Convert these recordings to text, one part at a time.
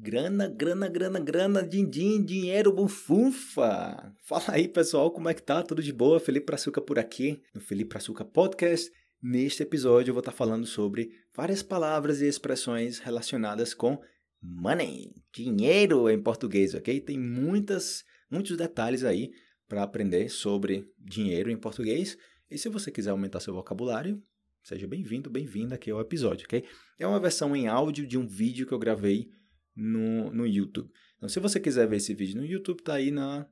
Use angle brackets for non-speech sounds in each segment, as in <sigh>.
Grana, grana, grana, grana, din-din, dinheiro, bufunfa. Fala aí, pessoal, como é que tá? Tudo de boa? Felipe Praçuca por aqui, no Felipe Praçuca Podcast. Neste episódio eu vou estar falando sobre várias palavras e expressões relacionadas com money, dinheiro em português, ok? Tem muitas, muitos detalhes aí para aprender sobre dinheiro em português. E se você quiser aumentar seu vocabulário, seja bem-vindo, bem-vinda aqui ao episódio, ok? É uma versão em áudio de um vídeo que eu gravei no, no YouTube. Então, se você quiser ver esse vídeo no YouTube, tá aí na,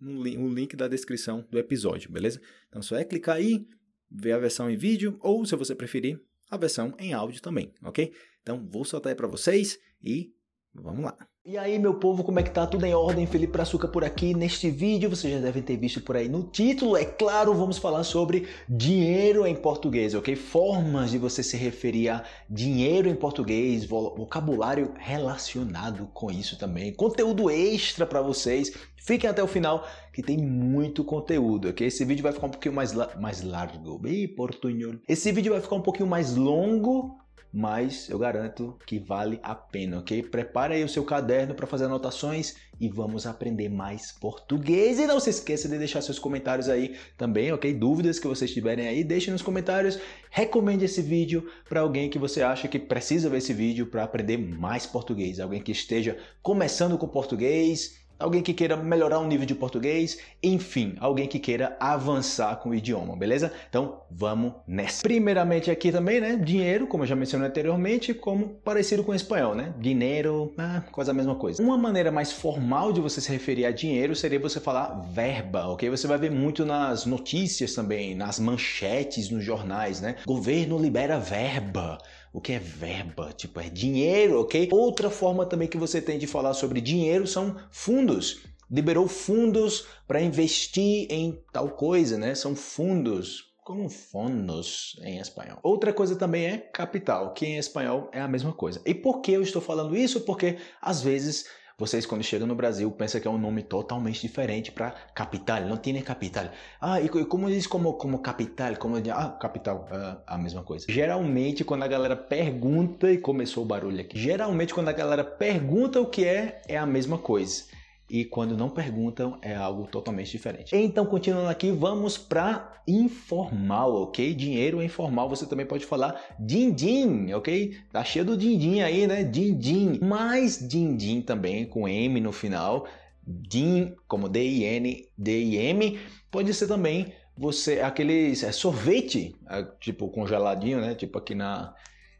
no o link da descrição do episódio, beleza? Então, só é clicar aí, ver a versão em vídeo, ou, se você preferir, a versão em áudio também, ok? Então, vou soltar aí para vocês e vamos lá. E aí, meu povo, como é que tá? Tudo em ordem? Felipe Praçuca por aqui. Neste vídeo, vocês já devem ter visto por aí no título, é claro, vamos falar sobre dinheiro em português, ok? Formas de você se referir a dinheiro em português, vocabulário relacionado com isso também, conteúdo extra para vocês. Fiquem até o final que tem muito conteúdo, ok? Esse vídeo vai ficar um pouquinho mais, la mais largo. Ih, portunhol. Esse vídeo vai ficar um pouquinho mais longo mas eu garanto que vale a pena, ok? Prepare aí o seu caderno para fazer anotações e vamos aprender mais português. E não se esqueça de deixar seus comentários aí também, ok? Dúvidas que vocês tiverem aí, deixe nos comentários. Recomende esse vídeo para alguém que você acha que precisa ver esse vídeo para aprender mais português, alguém que esteja começando com português alguém que queira melhorar o nível de português, enfim, alguém que queira avançar com o idioma, beleza? Então, vamos nessa. Primeiramente aqui também, né, dinheiro, como eu já mencionei anteriormente, como parecido com o espanhol, né? Dinheiro, ah, quase a mesma coisa. Uma maneira mais formal de você se referir a dinheiro seria você falar verba, ok? Você vai ver muito nas notícias também, nas manchetes nos jornais, né? Governo libera verba o que é verba, tipo é dinheiro, ok? Outra forma também que você tem de falar sobre dinheiro são fundos. Liberou fundos para investir em tal coisa, né? São fundos, como fundos em espanhol. Outra coisa também é capital, que em espanhol é a mesma coisa. E por que eu estou falando isso? Porque às vezes vocês, quando chegam no Brasil, pensam que é um nome totalmente diferente para capital. Não tem capital. Ah, e como diz como, como capital? Como, ah, capital. Ah, a mesma coisa. Geralmente, quando a galera pergunta, e começou o barulho aqui. Geralmente, quando a galera pergunta o que é, é a mesma coisa e quando não perguntam é algo totalmente diferente. Então, continuando aqui, vamos para informal, ok? Dinheiro informal, você também pode falar din-din, ok? Tá cheio do din-din aí, né? Din-din. Mas din-din também com M no final, din como D-I-N, D-I-M, pode ser também você aqueles é, sorvete, é, tipo congeladinho, né? Tipo aqui na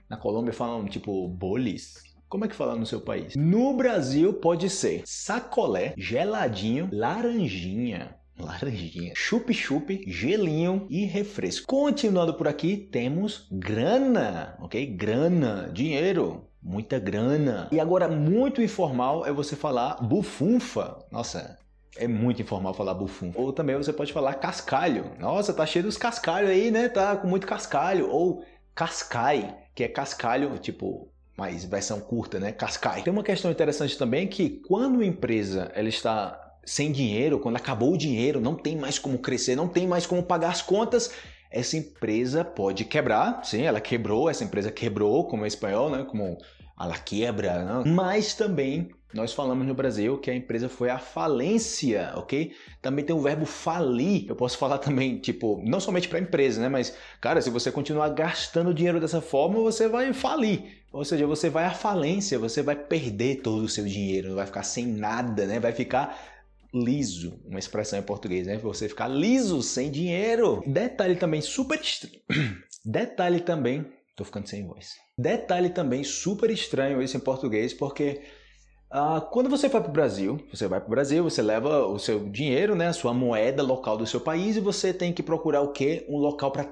na Colômbia falam tipo bolis, como é que fala no seu país? No Brasil pode ser sacolé, geladinho, laranjinha. Laranjinha, chup-chup, gelinho e refresco. Continuando por aqui, temos grana, ok? Grana, dinheiro, muita grana. E agora, muito informal é você falar bufunfa. Nossa, é muito informal falar bufunfa. Ou também você pode falar cascalho. Nossa, tá cheio dos cascalhos aí, né? Tá com muito cascalho. Ou cascai, que é cascalho, tipo mais versão curta, né? Cascai. Tem uma questão interessante também que quando a empresa ela está sem dinheiro, quando acabou o dinheiro, não tem mais como crescer, não tem mais como pagar as contas, essa empresa pode quebrar. Sim, ela quebrou, essa empresa quebrou, como é espanhol, né? Como ela quebra, né? mas também nós falamos no Brasil que a empresa foi à falência, ok? Também tem o verbo falir. Eu posso falar também, tipo, não somente para a empresa, né? Mas, cara, se você continuar gastando dinheiro dessa forma, você vai falir. Ou seja, você vai à falência, você vai perder todo o seu dinheiro, vai ficar sem nada, né? Vai ficar liso, uma expressão em português, né? Você ficar liso, sem dinheiro. Detalhe também super. <coughs> Detalhe também, tô ficando sem voz. Detalhe também super estranho isso em português, porque uh, quando você vai para o Brasil, você vai para o Brasil, você leva o seu dinheiro, né, a sua moeda local do seu país e você tem que procurar o quê? Um local para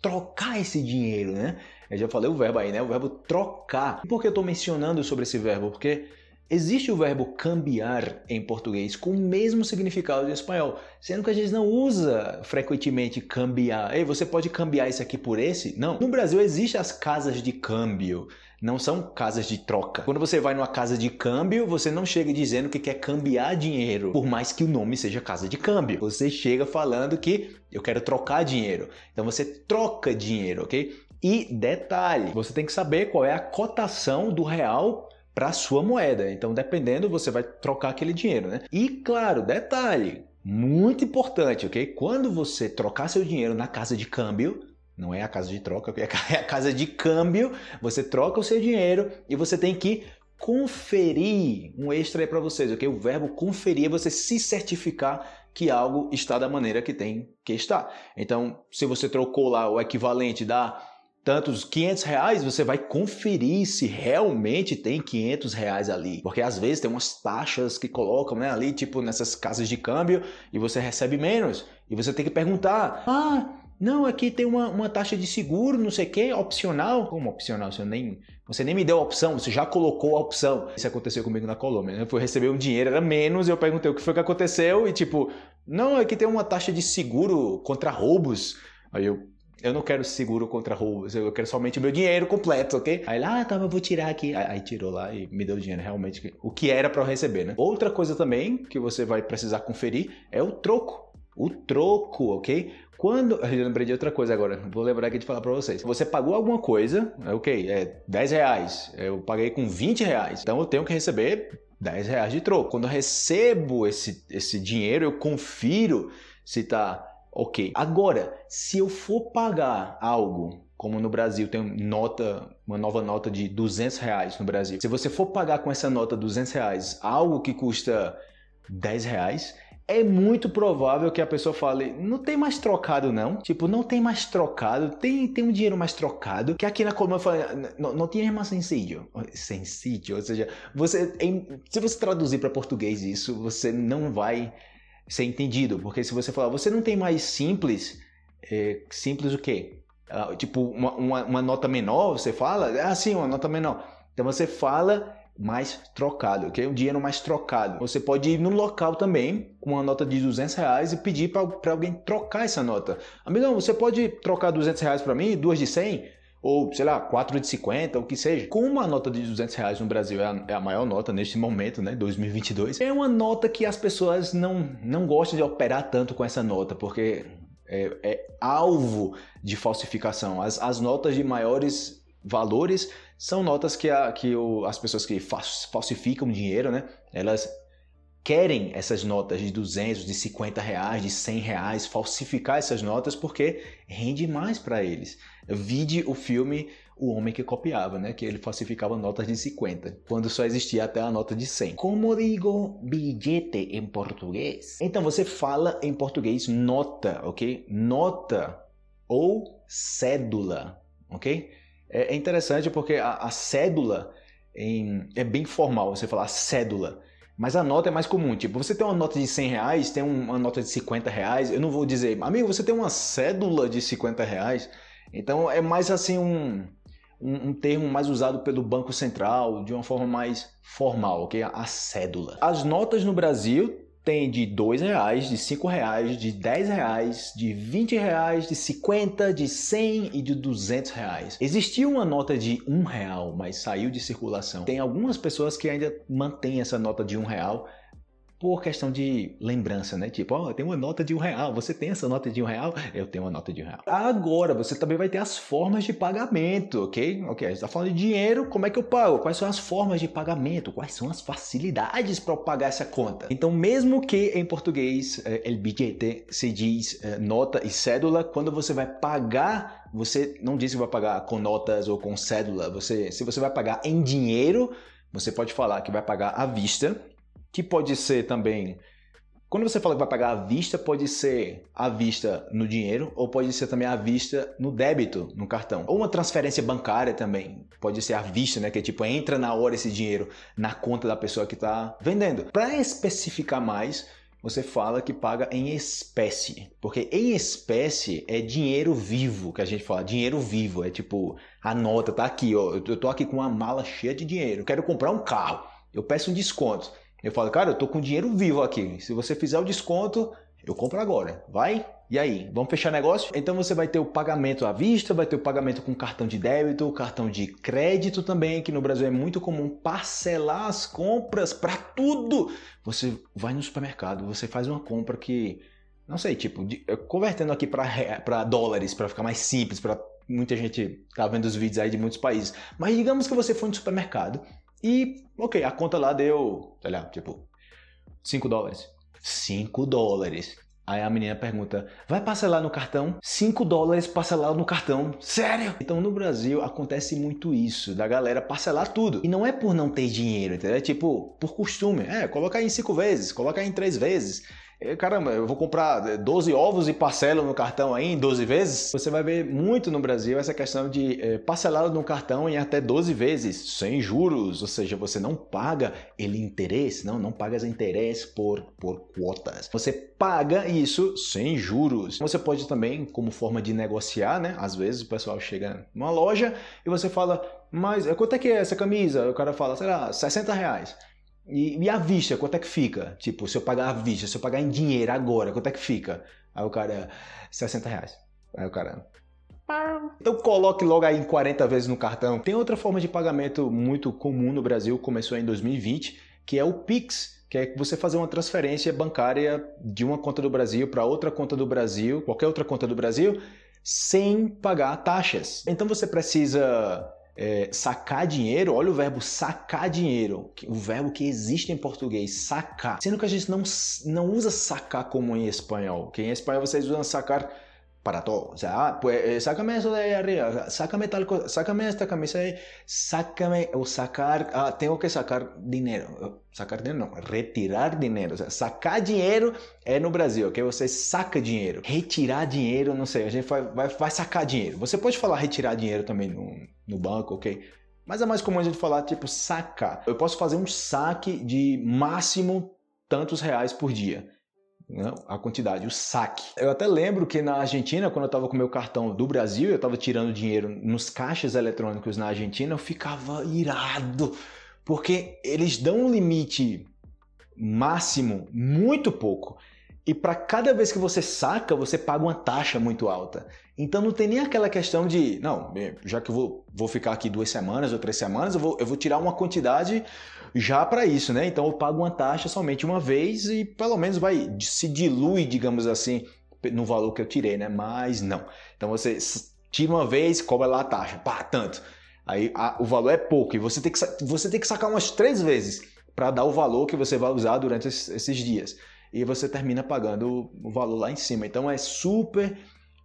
trocar esse dinheiro, né? Eu já falei o verbo aí, né? O verbo trocar. Por que eu estou mencionando sobre esse verbo? Porque existe o verbo cambiar em português com o mesmo significado em espanhol, sendo que a gente não usa frequentemente cambiar. Ei, você pode cambiar isso aqui por esse? Não. No Brasil existem as casas de câmbio, não são casas de troca. Quando você vai numa casa de câmbio, você não chega dizendo que quer cambiar dinheiro, por mais que o nome seja casa de câmbio. Você chega falando que eu quero trocar dinheiro. Então você troca dinheiro, ok? E detalhe, você tem que saber qual é a cotação do real para sua moeda. Então, dependendo, você vai trocar aquele dinheiro, né? E claro, detalhe, muito importante, ok? Quando você trocar seu dinheiro na casa de câmbio, não é a casa de troca, <laughs> é a casa de câmbio, você troca o seu dinheiro e você tem que conferir um extra aí para vocês, ok? O verbo conferir é você se certificar que algo está da maneira que tem que estar. Então, se você trocou lá o equivalente da tantos 500 reais, você vai conferir se realmente tem 500 reais ali. Porque às vezes tem umas taxas que colocam né, ali, tipo nessas casas de câmbio, e você recebe menos. E você tem que perguntar: ah, não, aqui tem uma, uma taxa de seguro, não sei o que, opcional. Como opcional? Você nem, você nem me deu a opção, você já colocou a opção. Isso aconteceu comigo na Colômbia. Né? Eu fui receber um dinheiro, era menos, eu perguntei o que foi que aconteceu, e tipo, não, aqui tem uma taxa de seguro contra roubos. Aí eu, eu não quero seguro contra roubos, eu quero somente o meu dinheiro completo, ok? Aí lá, ah, tá, eu vou tirar aqui. Aí, aí tirou lá e me deu o dinheiro, realmente, o que era para eu receber, né? Outra coisa também que você vai precisar conferir é o troco. O troco, ok? Quando. <laughs> Eu lembrei de outra coisa agora, vou lembrar aqui de falar para vocês. Você pagou alguma coisa, é ok, é 10 reais. Eu paguei com 20 reais. Então eu tenho que receber 10 reais de troco. Quando eu recebo esse, esse dinheiro, eu confiro se tá Ok. Agora, se eu for pagar algo, como no Brasil tem nota, uma nova nota de 200 reais no Brasil. Se você for pagar com essa nota 200 reais algo que custa 10 reais, é muito provável que a pessoa fale, não tem mais trocado não, tipo, não tem mais trocado, tem, tem um dinheiro mais trocado, que aqui na Colômbia fala, não, não tem mais sencillo, sencillo, ou seja, você, em, se você traduzir para português isso, você não vai ser entendido. Porque se você falar, você não tem mais simples, é, simples o quê? Ah, tipo, uma, uma, uma, nota menor, você fala, ah, sim, uma nota menor. Então você fala mais trocado, ok? Um dinheiro mais trocado. Você pode ir no local também com uma nota de 200 reais e pedir para alguém trocar essa nota. Amigão, você pode trocar 200 reais para mim, duas de 100? ou sei lá, 4 de 50, o que seja. Como uma nota de 200 reais no Brasil é a, é a, maior nota neste momento, né, 2022, é uma nota que as pessoas não, não gostam de operar tanto com essa nota, porque é, é alvo de falsificação. As, as notas de maiores valores são notas que, a, que o, as pessoas que falsificam dinheiro, né, elas querem essas notas de 200, de 50 reais, de 100 reais, falsificar essas notas porque rende mais para eles. Vide o filme O Homem que Copiava, né? Que ele falsificava notas de 50, quando só existia até a nota de 100. Como digo bilhete em português? Então você fala em português nota, ok? Nota ou cédula, ok? É, é interessante porque a, a cédula em, é bem formal você falar cédula. Mas a nota é mais comum. Tipo, você tem uma nota de 100 reais, tem uma nota de 50 reais. Eu não vou dizer, amigo, você tem uma cédula de 50 reais. Então é mais assim um, um, um, termo mais usado pelo Banco Central, de uma forma mais formal, ok? A cédula. As notas no Brasil tem de dois reais, de cinco reais, de dez reais, de vinte reais, de cinquenta, de cem e de duzentos reais. Existia uma nota de um real, mas saiu de circulação. Tem algumas pessoas que ainda mantêm essa nota de um real por questão de lembrança, né? Tipo, ó, oh, tem uma nota de um real, você tem essa nota de um real? Eu tenho uma nota de um real. Agora, você também vai ter as formas de pagamento, ok? Ok, a gente tá falando de dinheiro, como é que eu pago? Quais são as formas de pagamento? Quais são as facilidades para eu pagar essa conta? Então, mesmo que em português, eh, el billete se diz eh, nota e cédula, quando você vai pagar, você não diz que vai pagar com notas ou com cédula, você, se você vai pagar em dinheiro, você pode falar que vai pagar à vista, que pode ser também. Quando você fala que vai pagar à vista, pode ser à vista no dinheiro ou pode ser também à vista no débito, no cartão. Ou uma transferência bancária também, pode ser à vista, né? Que é tipo, entra na hora esse dinheiro na conta da pessoa que está vendendo. Para especificar mais, você fala que paga em espécie. Porque em espécie é dinheiro vivo, que a gente fala, dinheiro vivo. É tipo, a nota tá aqui, ó. Eu tô aqui com uma mala cheia de dinheiro. Quero comprar um carro. Eu peço um desconto. Eu falo, cara, eu tô com dinheiro vivo aqui. Se você fizer o desconto, eu compro agora. Vai? E aí, vamos fechar negócio? Então você vai ter o pagamento à vista, vai ter o pagamento com cartão de débito, cartão de crédito também, que no Brasil é muito comum parcelar as compras para tudo. Você vai no supermercado, você faz uma compra que, não sei, tipo, de, convertendo aqui para dólares, para ficar mais simples, para muita gente tá vendo os vídeos aí de muitos países. Mas digamos que você foi no supermercado E, ok, a conta lá deu, sei lá, tipo, 5 dólares. 5 dólares. Aí a menina pergunta: vai parcelar no cartão? 5 dólares parcelado no cartão. Sério? Então no Brasil acontece muito isso, da galera parcelar tudo. E não é por não ter dinheiro, entendeu? É tipo, por costume. É, coloca aí em 5 vezes, coloca aí em 3 vezes. Caramba, eu vou comprar 12 ovos e parcelo no cartão aí em 12 vezes? Você vai ver muito no Brasil essa questão de é, parcelado no cartão em até 12 vezes, sem juros, ou seja, você não paga ele interesse, não, não paga interesse por, por quotas. Você paga isso sem juros. Você pode também, como forma de negociar, né? Às vezes o pessoal chega numa loja e você fala, mas quanto é que é essa camisa? O cara fala, sei lá, 60 reais. E, e, a vista, quanto é que fica? Tipo, se eu pagar a vista, se eu pagar em dinheiro agora, quanto é que fica? Aí o cara, 60 reais. Aí o cara. Então coloque logo aí em 40 vezes no cartão. Tem outra forma de pagamento muito comum no Brasil, começou em 2020, que é o Pix, que é você fazer uma transferência bancária de uma conta do Brasil para outra conta do Brasil, qualquer outra conta do Brasil, sem pagar taxas. Então você precisa é, sacar dinheiro, olha o verbo sacar dinheiro, o verbo que existe em português, sacar. Sendo que a gente não, não usa sacar como em espanhol, que em espanhol vocês usam sacar para todo. O sea, ah, pues eh, sácame eso de ahí arriba, sácame tal cosa, sácame esta camisa ahí, sácame o sacar, ah, tengo que sacar dinheiro. Sacar dinheiro não, retirar dinheiro. O sea, sacar dinheiro é no Brasil, que você saca dinheiro. Retirar dinheiro, não sei, a gente vai, vai, sacar dinheiro. Você pode falar retirar dinheiro também no, no banco, ok? Mas é mais comum a gente falar tipo sacar. Eu posso fazer um saque de máximo tantos reais por dia a quantidade, o saque. Eu até lembro que na Argentina, quando eu estava com meu cartão do Brasil, eu estava tirando dinheiro nos caixas eletrônicos na Argentina, eu ficava irado, porque eles dão um limite máximo muito pouco. E para cada vez que você saca, você paga uma taxa muito alta. Então não tem nem aquela questão de, não, já que eu vou, vou ficar aqui duas semanas ou três semanas, eu vou, eu vou tirar uma quantidade já para isso, né? Então eu pago uma taxa somente uma vez e pelo menos vai se dilui, digamos assim, no valor que eu tirei, né? Mas não. Então você tira uma vez, cobra lá a taxa, pá, tanto. Aí a, o valor é pouco e você tem que, você tem que sacar umas três vezes para dar o valor que você vai usar durante esses dias. E você termina pagando o valor lá em cima. Então é super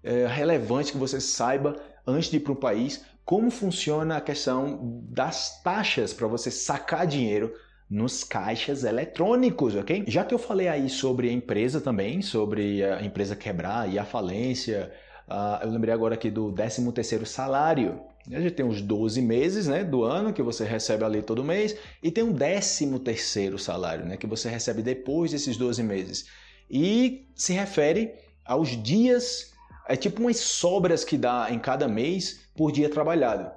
é, relevante que você saiba antes de ir para um país como funciona a questão das taxas para você sacar dinheiro nos caixas eletrônicos, ok? Já que eu falei aí sobre a empresa também, sobre a empresa quebrar e a falência, uh, eu lembrei agora aqui do 13 terceiro salário. A gente tem os 12 meses né, do ano que você recebe ali todo mês e tem um 13 terceiro salário né, que você recebe depois desses 12 meses. E se refere aos dias, é tipo umas sobras que dá em cada mês por dia trabalhado.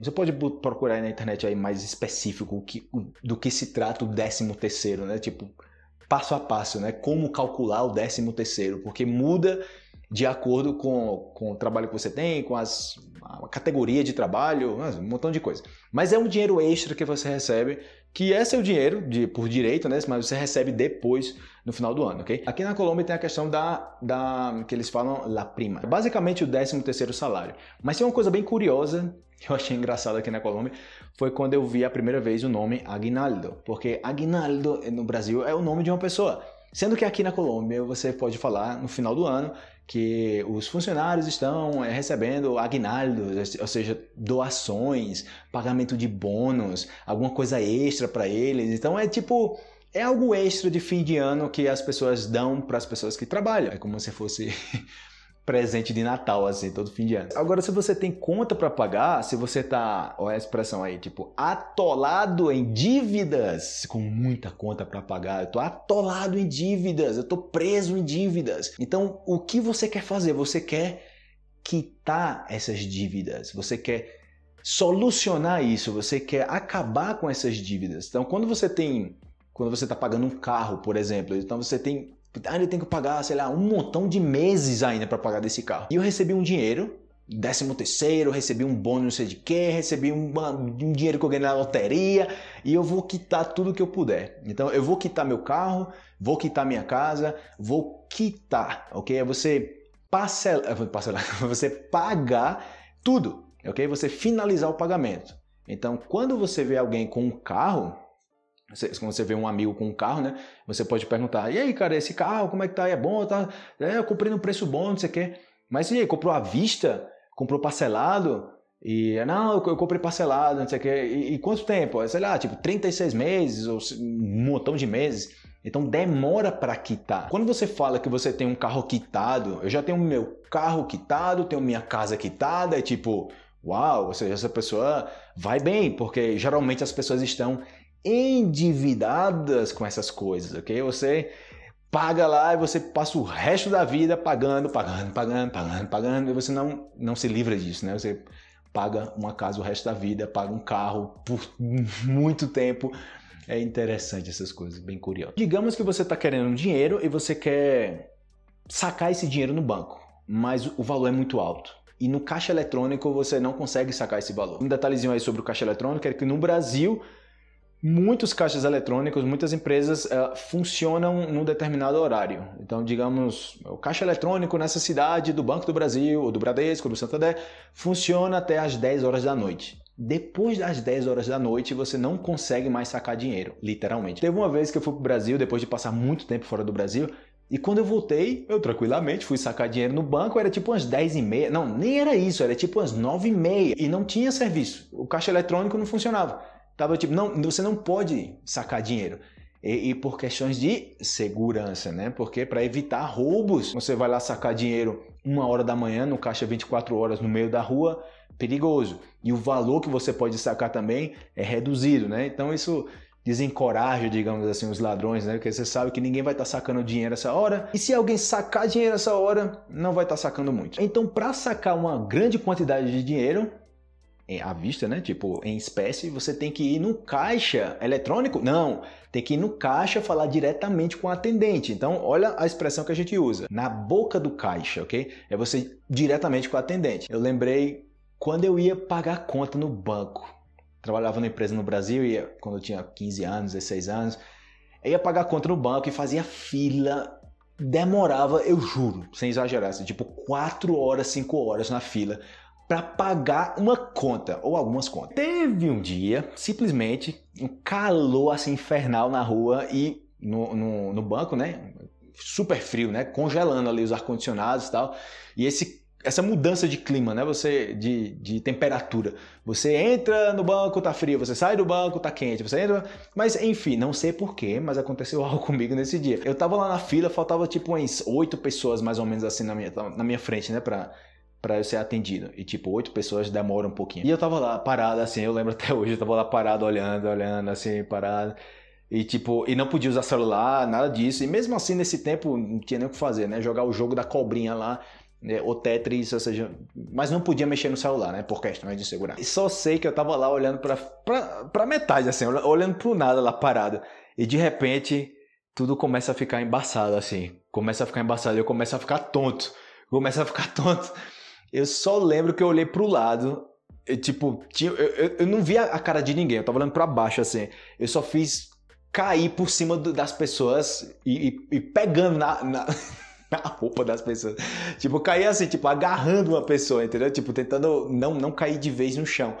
Você pode procurar na internet aí mais específico que, do que se trata o décimo terceiro, né? Tipo, passo a passo, né? Como calcular o décimo terceiro, porque muda de acordo com, com o trabalho que você tem, com as, a categoria de trabalho, um montão de coisa. Mas é um dinheiro extra que você recebe, que é seu dinheiro de, por direito, né? Mas você recebe depois no final do ano, ok? Aqui na Colômbia tem a questão da, da que eles falam la prima. É basicamente o 13 terceiro salário. Mas tem uma coisa bem curiosa <laughs> que eu achei engraçado aqui na Colômbia, foi quando eu vi a primeira vez o nome Aguinaldo, porque Aguinaldo no Brasil é o nome de uma pessoa. Sendo que aqui na Colômbia você pode falar no final do ano que os funcionários estão eh, recebendo aguinaldos, ou seja, doações, pagamento de bônus, alguma coisa extra para eles. Então é tipo é algo extra de fim de ano que as pessoas dão para as pessoas que trabalham. É como se fosse <laughs> presente de Natal, assim, todo fim de ano. Agora, se você tem conta para pagar, se você tá, olha a expressão aí, tipo, atolado em dívidas, com muita conta para pagar, eu tô atolado em dívidas, eu tô preso em dívidas. Então, o que você quer fazer? Você quer quitar essas dívidas, você quer solucionar isso, você quer acabar com essas dívidas. Então, quando você tem, quando você está pagando um carro, por exemplo, então você tem ainda tem que pagar, sei lá, um montão de meses ainda para pagar desse carro. E eu recebi um dinheiro, décimo terceiro, recebi um bônus não sei de quê, recebi um, dinheiro que eu ganhei na loteria e eu vou quitar tudo que eu puder. Então eu vou quitar meu carro, vou quitar minha casa, vou quitar, ok? É você parcelar, parcelar <laughs> você pagar tudo, ok? Você finalizar o pagamento. Então, quando você vê alguém com um carro, quando você vê um amigo com um carro, né? Você pode perguntar: e aí, cara, esse carro, como é que tá? É bom? Tá? É, eu comprei num preço bom, não sei o quê. Mas e aí, comprou à vista? Comprou parcelado? E não, eu comprei parcelado, não sei o quê. E, e quanto tempo? Sei lá, tipo 36 meses ou um montão de meses. Então demora para quitar. Quando você fala que você tem um carro quitado, eu já tenho meu carro quitado, tenho minha casa quitada, é tipo, uau, ou seja, essa pessoa vai bem, porque geralmente as pessoas estão endividadas com essas coisas, ok? Você paga lá e você passa o resto da vida pagando, pagando, pagando, pagando, pagando, e você não, não se livra disso, né? Você paga uma casa o resto da vida, paga um carro por muito tempo. É interessante essas coisas, bem curioso. Digamos que você está querendo dinheiro e você quer sacar esse dinheiro no banco, mas o valor é muito alto. E no caixa eletrônico você não consegue sacar esse valor. Um detalhezinho aí sobre o caixa eletrônico é que no Brasil muitos caixas eletrônicos, muitas empresas uh, funcionam num determinado horário. Então, digamos, o caixa eletrônico nessa cidade do Banco do Brasil, ou do Bradesco, do Santander, funciona até às 10 horas da noite. Depois das 10 horas da noite, você não consegue mais sacar dinheiro, literalmente. Teve uma vez que eu fui para o Brasil, depois de passar muito tempo fora do Brasil, e quando eu voltei, eu tranquilamente fui sacar dinheiro no banco, era tipo umas 10 e meia. Não, nem era isso, era tipo umas 9 e meia. E não tinha serviço. O caixa eletrônico não funcionava. Tava tipo, não, você não pode sacar dinheiro. E, e por questões de segurança, né? Porque para evitar roubos, você vai lá sacar dinheiro uma hora da manhã no caixa 24 horas no meio da rua, perigoso. E o valor que você pode sacar também é reduzido, né? Então isso desencoraja, digamos assim, os ladrões, né? Porque você sabe que ninguém vai estar tá sacando dinheiro essa hora. E se alguém sacar dinheiro essa hora, não vai estar tá sacando muito. Então, para sacar uma grande quantidade de dinheiro, à vista, né? Tipo, em espécie, você tem que ir no caixa eletrônico? Não, tem que ir no caixa falar diretamente com o atendente. Então, olha a expressão que a gente usa. Na boca do caixa, ok? É você diretamente com o atendente. Eu lembrei quando eu ia pagar conta no banco. Trabalhava numa empresa no Brasil, ia, quando eu tinha 15 anos, 16 anos. Eu ia pagar conta no banco e fazia fila demorava, eu juro, sem exagerar, assim, tipo 4 horas, 5 horas na fila para pagar uma conta ou algumas contas. Teve um dia, simplesmente, um calor assim infernal na rua e no, no, no banco, né? Super frio, né? Congelando ali os ar-condicionados e tal. E esse essa mudança de clima, né? Você de, de temperatura. Você entra no banco, tá frio, você sai do banco, tá quente, você entra, mas enfim, não sei porquê, mas aconteceu <laughs> algo comigo nesse dia. Eu tava lá na fila, faltava tipo umas oito pessoas mais ou menos assim na minha, na minha frente, né, para para eu ser atendido. E tipo, oito pessoas demoram um pouquinho. E eu tava lá parado assim, eu lembro <laughs> até hoje, eu tava lá parado olhando, olhando assim, parado. E tipo, e não podia usar celular, nada disso. E mesmo assim, nesse tempo, não tinha nem o que fazer, né? Jogar o jogo da cobrinha lá, né? o Tetris, ou seja, mas não podia mexer no celular, né? Por questões de segurança. E só sei que eu tava lá olhando pra, pra, pra metade, assim, olhando pro nada lá parado. E de repente, tudo começa a ficar embaçado, assim. Começa a ficar embaçado, eu começo a ficar tonto. Começa a ficar <laughs> tonto. Eu só lembro que eu olhei pro lado, e, tipo, tinha, eu, eu, eu, não via a cara de ninguém, eu tava olhando para baixo assim. Eu só fiz cair por cima do, das pessoas e, e, e pegando na, na, <laughs> roupa das pessoas. Tipo, cair assim, tipo, agarrando uma pessoa, entendeu? Tipo, tentando não, não cair de vez no chão.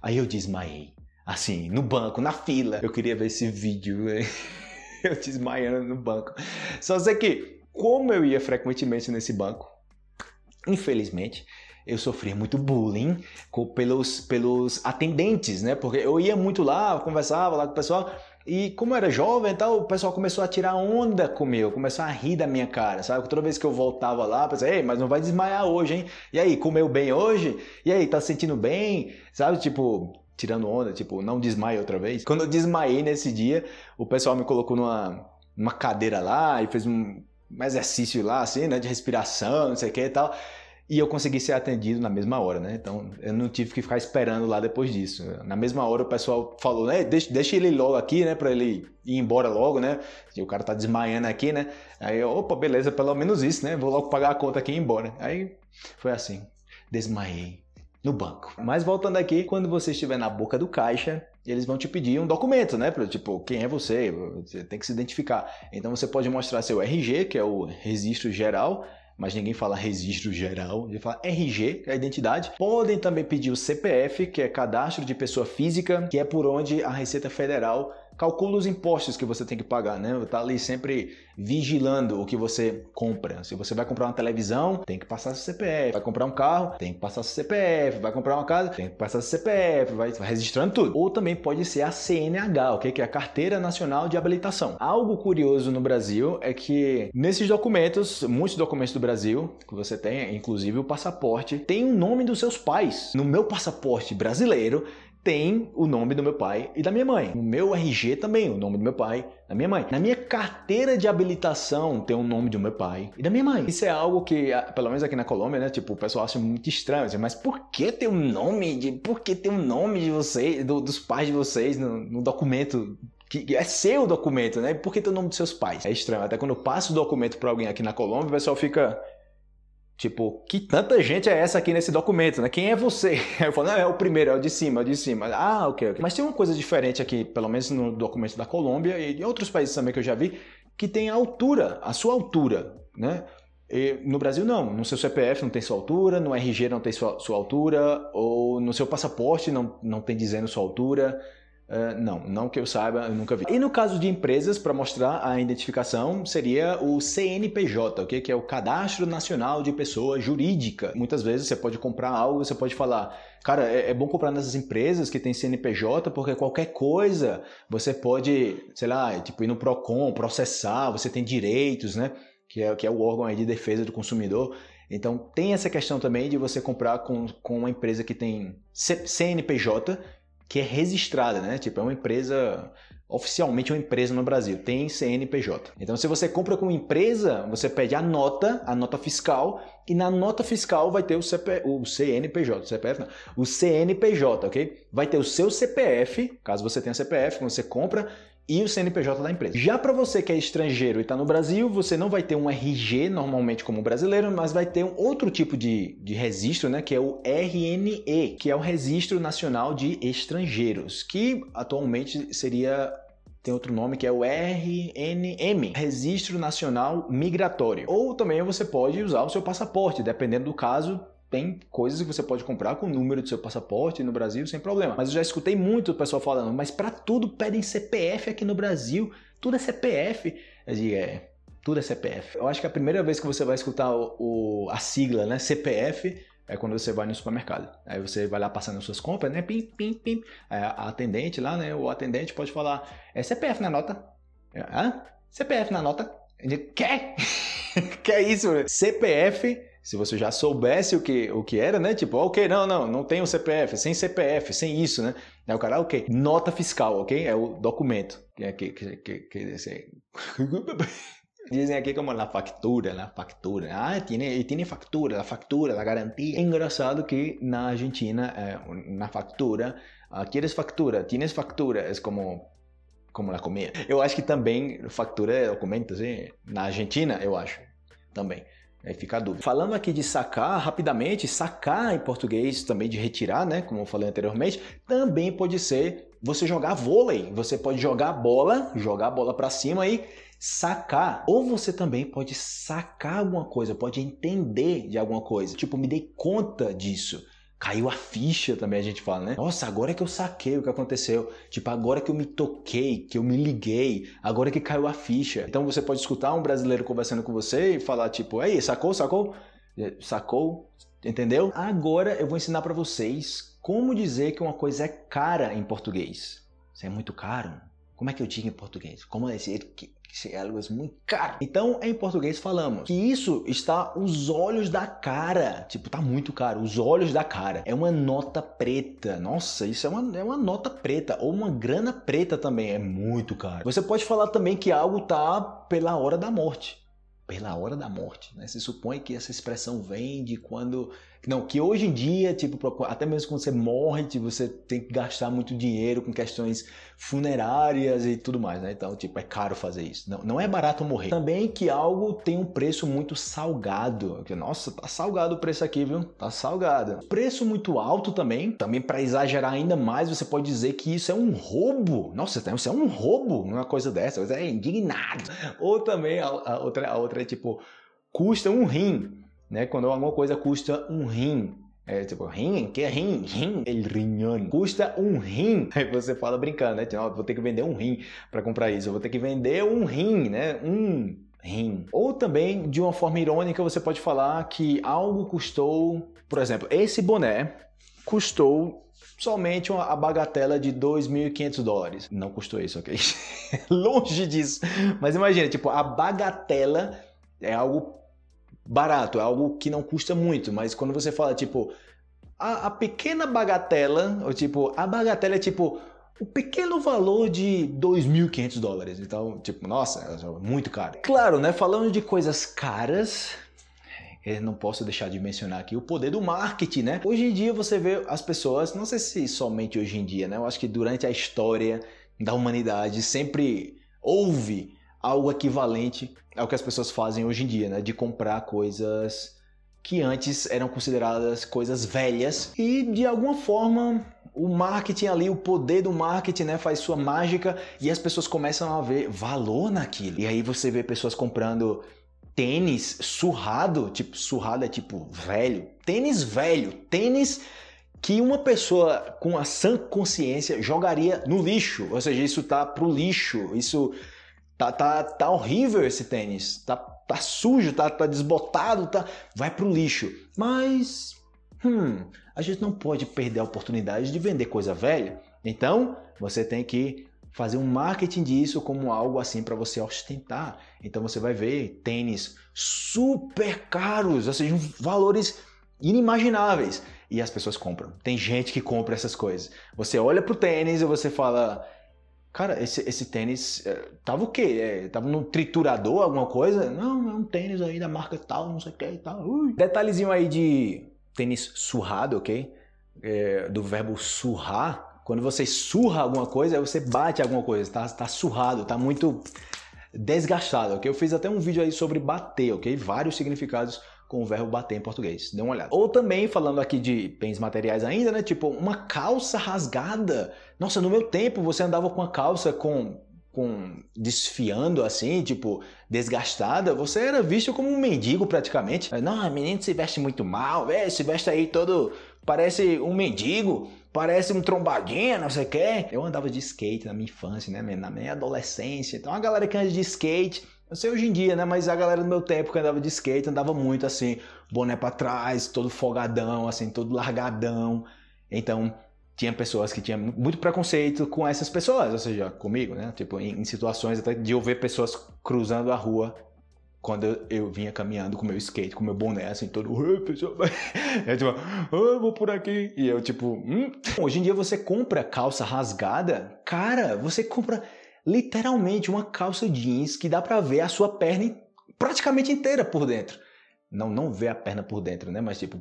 Aí eu desmaiei. Assim, no banco, na fila. Eu queria ver esse vídeo, <laughs> eu desmaiando no banco. Só sei que, como eu ia frequentemente nesse banco, infelizmente, eu sofria muito bullying pelos, pelos atendentes, né? Porque eu ia muito lá, conversava lá com o pessoal, e como eu era jovem tal, o pessoal começou a tirar onda comigo, começou a rir da minha cara, sabe? Toda vez que eu voltava lá, pensei, ei, mas não vai desmaiar hoje, hein? E aí, comeu bem hoje? E aí, tá se sentindo bem? Sabe? Tipo, tirando onda, tipo, não desmaie outra vez. Quando eu desmaiei nesse dia, o pessoal me colocou numa, numa cadeira lá e fez um, um exercício lá, assim, né? De respiração, não sei o que e tal e eu consegui ser atendido na mesma hora, né? Então eu não tive que ficar esperando lá depois disso. Na mesma hora o pessoal falou, né? Deixa, deixa ele logo aqui, né? Pra ele ir embora logo, né? E o cara tá desmaiando aqui, né? Aí eu, opa, beleza, pelo menos isso, né? Vou logo pagar a conta aqui e ir embora. Aí foi assim, desmaiei no banco. Mas voltando aqui, quando você estiver na boca do caixa, eles vão te pedir um documento, né? Tipo, quem é você? Você tem que se identificar. Então você pode mostrar seu RG, que é o registro geral mas ninguém fala registro geral, ele fala RG, que é a identidade. Podem também pedir o CPF, que é cadastro de pessoa física, que é por onde a Receita Federal calcula os impostos que você tem que pagar, né? Tá ali sempre vigilando o que você compra. Se você vai comprar uma televisão, tem que passar seu CPF. Vai comprar um carro, tem que passar seu CPF. Vai comprar uma casa, tem que passar seu CPF. Vai, registrando tudo. Ou também pode ser a CNH, okay? que é a Carteira Nacional de Habilitação. Algo curioso no Brasil é que nesses documentos, muitos documentos do Brasil que você tem, inclusive o passaporte, tem o nome dos seus pais. No meu passaporte brasileiro, tem o nome do meu pai e da minha mãe. No meu RG também, o nome do meu pai da minha mãe. Na minha carteira de habilitação tem o nome do meu pai e da minha mãe. Isso é algo que, pelo menos aqui na Colômbia, né, tipo, o pessoal acha muito estranho. Assim, mas por que tem o um nome de, por que tem o um nome de vocês, do, dos pais de vocês no, no documento que é seu documento, né? Por que tem o nome dos seus pais? É estranho. Até quando eu passo o documento para alguém aqui na Colômbia, o pessoal fica Tipo, que tanta gente é essa aqui nesse documento, né? Quem é você? <laughs> Eu falo, não, é o primeiro, é o de cima, é o de cima. Ah, ok, ok. Mas tem uma coisa diferente aqui, pelo menos no documento da Colômbia e em outros países também que eu já vi, que tem a altura, a sua altura, né? E no Brasil não, no seu CPF não tem sua altura, no RG não tem sua, sua altura, ou no seu passaporte não, não tem dizendo sua altura. Uh, não, não que eu saiba, eu nunca vi. E no caso de empresas, para mostrar a identificação, seria o CNPJ, okay? que é o Cadastro Nacional de Pessoa Jurídica. Muitas vezes você pode comprar algo, você pode falar, cara, é, é bom comprar nessas empresas que tem CNPJ, porque qualquer coisa você pode, sei lá, tipo ir no PROCON, processar, você tem direitos, né? Que é, que é o órgão de defesa do consumidor. Então tem essa questão também de você comprar com, com uma empresa que tem CNPJ que é registrada, né? Tipo, é uma empresa oficialmente uma empresa no Brasil, tem CNPJ. Então, se você compra com empresa, você pede a nota, a nota fiscal, e na nota fiscal vai ter o, CP, o CNPJ, o CPF não, o CNPJ, ok? Vai ter o seu CPF, caso você tenha CPF, quando você compra, e o CNPJ da empresa. Já para você que é estrangeiro e está no Brasil, você não vai ter um RG normalmente como brasileiro, mas vai ter um outro tipo de, de registro, né, que é o RNE, que é o Registro Nacional de Estrangeiros, que atualmente seria tem outro nome que é o RNM, Registro Nacional Migratório. Ou também você pode usar o seu passaporte, dependendo do caso, tem coisas que você pode comprar com o número do seu passaporte no Brasil sem problema. Mas eu já escutei muito o pessoal falando, mas para tudo pedem CPF aqui no Brasil, tudo é CPF. Eu digo, é, tudo é CPF. Eu acho que a primeira vez que você vai escutar o, o, a sigla, né, CPF, é quando você vai no supermercado. Aí você vai lá passando as suas compras, né, pim, pim, pim. Aí a atendente lá, né, o atendente pode falar, é CPF na nota. Hã? CPF na nota. Digo, quer? <laughs> que é isso? CPF se você já soubesse o que, o que era, né? Tipo, ok, não, não, não tem o CPF, sem CPF, sem isso, né? Aí o cara, ok, nota fiscal, ok? É o documento. Que, que, que, que, que <laughs> Dizem aqui como na factura, na factura. Ah, tiene, tiene factura, a factura, a garantia. É engraçado que na Argentina, é, na factura, uh, queres factura, tienes factura, é como como na comida. Eu acho que também factura é documento, assim, na Argentina, eu acho, também. Aí fica a dúvida. Falando aqui de sacar, rapidamente, sacar em português também de retirar, né? Como eu falei anteriormente, também pode ser você jogar vôlei. Você pode jogar bola, jogar a bola para cima e sacar. Ou você também pode sacar alguma coisa, pode entender de alguma coisa. Tipo, me dei conta disso. Caiu a ficha também, a gente fala, né? Nossa, agora que eu saquei o que aconteceu. Tipo, agora que eu me toquei, que eu me liguei, agora que caiu a ficha. Então você pode escutar um brasileiro conversando com você e falar, tipo, aí, sacou, sacou? É, sacou? Entendeu? Agora eu vou ensinar para vocês como dizer que uma coisa é cara em português. Isso é muito caro. Como é que eu digo em português? Como dizer que isso é algo muito caro. Então, em português falamos que isso está os olhos da cara. Tipo, tá muito caro. Os olhos da cara. É uma nota preta. Nossa, isso é uma, é uma nota preta. Ou uma grana preta também. É muito caro. Você pode falar também que algo tá pela hora da morte. Pela hora da morte. Né? Se supõe que essa expressão vem de quando não, que hoje em dia, tipo, até mesmo quando você morre, tipo, você tem que gastar muito dinheiro com questões funerárias e tudo mais, né? Então, tipo, é caro fazer isso. Não, não é barato morrer. Também que algo tem um preço muito salgado. Nossa, tá salgado o preço aqui, viu? Tá salgado. Preço muito alto também. Também para exagerar ainda mais, você pode dizer que isso é um roubo. Nossa, isso é um roubo, uma coisa dessa. Você é indignado. Ou também a, a outra, a outra é tipo custa um rim, né? Quando alguma coisa custa um rim. É tipo, rim? Que é rim? Rim? El riñón. Custa um rim. <laughs> Aí você fala brincando, né? Tipo, vou ter que vender um rim para comprar isso. Eu vou ter que vender um rim, né? Um rim. Ou também, de uma forma irônica, você pode falar que algo custou... Por exemplo, esse boné custou somente a bagatela de 2.500 dólares. Não custou isso, ok? <laughs> Longe disso. Mas imagina, tipo, a bagatela é algo barato, é algo que não custa muito, mas quando você fala, tipo, a, a pequena bagatela, ou tipo, a bagatela é tipo o pequeno valor de 2.500 dólares. Então, tipo, nossa, é muito caro. Claro, né? Falando de coisas caras, eu não posso deixar de mencionar aqui o poder do marketing, né? Hoje em dia você vê as pessoas, não sei se somente hoje em dia, né? Eu acho que durante a história da humanidade sempre houve algo equivalente ao que as pessoas fazem hoje em dia, né? De comprar coisas que antes eram consideradas coisas velhas e de alguma forma o marketing ali, o poder do marketing, né, faz sua mágica e as pessoas começam a ver valor naquilo. E aí você vê pessoas comprando tênis surrado, tipo, surrado é tipo velho, tênis velho, tênis que uma pessoa com a sã consciência jogaria no lixo, ou seja, isso tá pro lixo, isso tá, tá, tá horrível esse tênis, tá, tá sujo, tá, tá desbotado, tá, vai pro lixo. Mas, hum, a gente não pode perder a oportunidade de vender coisa velha, então você tem que fazer um marketing disso como algo assim para você ostentar. Então você vai ver tênis super caros, ou seja, valores inimagináveis e as pessoas compram. Tem gente que compra essas coisas. Você olha pro tênis e você fala, cara, esse, esse tênis é, tava o quê? É, tava no triturador, alguma coisa? Não, é um tênis aí da marca tal, não sei o que e tal. Ui. Detalhezinho aí de tênis surrado, ok? É, do verbo surrar quando você surra alguma coisa, você bate alguma coisa, tá, tá surrado, tá muito desgastado, ok? Eu fiz até um vídeo aí sobre bater, ok? Vários significados com o verbo bater em português. Dê uma olhada. Ou também, falando aqui de bens materiais ainda, né? Tipo, uma calça rasgada. Nossa, no meu tempo você andava com uma calça com com desfiando assim, tipo, desgastada, você era visto como um mendigo praticamente. Não, menino se veste muito mal, é, se veste aí todo parece um mendigo parece um trombadinha, não sei o quê. Eu andava de skate na minha infância, né, na minha adolescência. Então a galera que anda de skate, eu sei hoje em dia, né, mas a galera do meu tempo que andava de skate andava muito assim, boné para trás, todo folgadão, assim, todo largadão. Então tinha pessoas que tinham muito preconceito com essas pessoas, ou seja, comigo, né? Tipo, em, em situações até de eu ver pessoas cruzando a rua quando eu, eu, vinha caminhando com meu skate, com meu boné, assim, todo. pessoal. <laughs> É tipo, oh, vou por aqui. E eu, tipo, hum. Hoje em dia você compra calça rasgada, cara, você compra literalmente uma calça jeans que dá pra ver a sua perna praticamente inteira por dentro. Não, não vê a perna por dentro, né? Mas, tipo,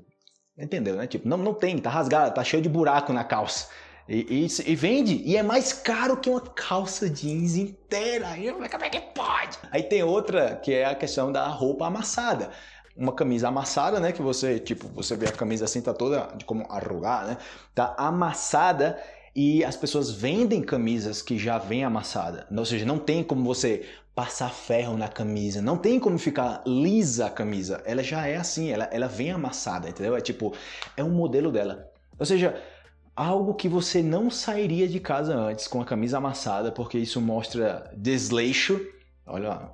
entendeu, né? Tipo, não, não tem, tá rasgada, tá cheio de buraco na calça. E, e, e, vende, e é mais caro que uma calça jeans inteira. E como é que pode? Aí tem outra que é a questão da roupa amassada. Uma camisa amassada, né? Que você, tipo, você vê a camisa assim, tá toda de como arrugar, né? Tá amassada e as pessoas vendem camisas que já vem amassada. Ou seja, não tem como você passar ferro na camisa, não tem como ficar lisa a camisa. Ela já é assim, ela, ela vem amassada, entendeu? É tipo, é um modelo dela. Ou seja, algo que você não sairia de casa antes com a camisa amassada, porque isso mostra desleixo. Olha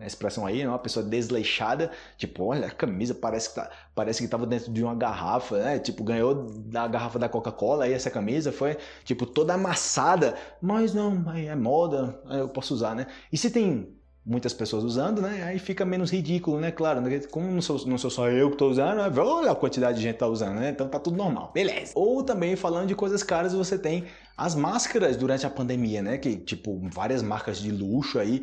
a expressão aí, né? uma pessoa desleixada, tipo, olha, a camisa parece que, tá, parece que tava dentro de uma garrafa, né? Tipo, ganhou da garrafa da Coca-Cola, aí essa camisa foi, tipo, toda amassada, mas não, é moda, eu posso usar, né? E se tem muitas pessoas usando, né? Aí fica menos ridículo, né? Claro, né? como não sou, não sou só eu que estou usando, né? olha a quantidade de gente tá usando, né? Então tá tudo normal. Beleza. Ou também falando de coisas caras, você tem as máscaras durante a pandemia, né? Que tipo várias marcas de luxo aí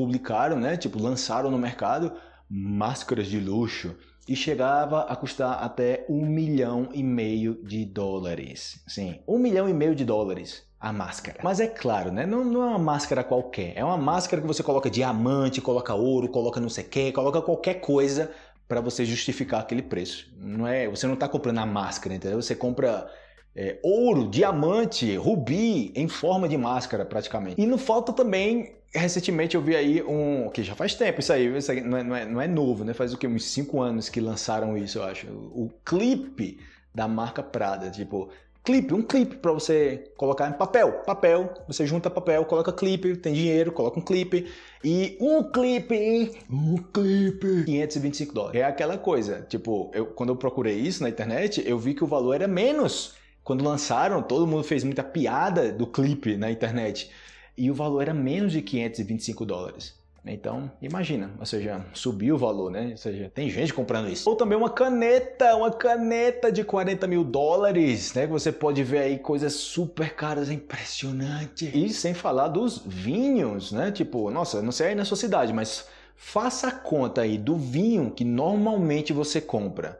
publicaram, né? Tipo lançaram no mercado máscaras de luxo e chegava a custar até um milhão e meio de dólares. Sim, um milhão e meio de dólares a máscara. Mas é claro, né? Não, não, é uma máscara qualquer. É uma máscara que você coloca diamante, coloca ouro, coloca não sei o que, coloca qualquer coisa para você justificar aquele preço. Não é? Você não está comprando a máscara, entendeu? Você compra é, ouro, diamante, rubi em forma de máscara praticamente. E não falta também recentemente eu vi aí um. que já faz tempo isso aí, isso aí não, é, não, é, não é novo, né? Faz o que? Uns 5 anos que lançaram isso, eu acho. O clipe da marca Prada. Tipo, clipe, um clipe para você colocar em papel. Papel, você junta papel, coloca clipe, tem dinheiro, coloca um clipe. E um clipe, um clipe, 525 dólares. É aquela coisa, tipo, eu, quando eu procurei isso na internet, eu vi que o valor era menos. Quando lançaram, todo mundo fez muita piada do clipe na internet. E o valor era menos de 525 dólares. Então, imagina, ou seja, subiu o valor, né? Ou seja, tem gente comprando isso. Ou também uma caneta, uma caneta de 40 mil dólares, né? Que você pode ver aí coisas super caras, é impressionante. E sem falar dos vinhos, né? Tipo, nossa, não sei aí na sua cidade, mas faça a conta aí do vinho que normalmente você compra.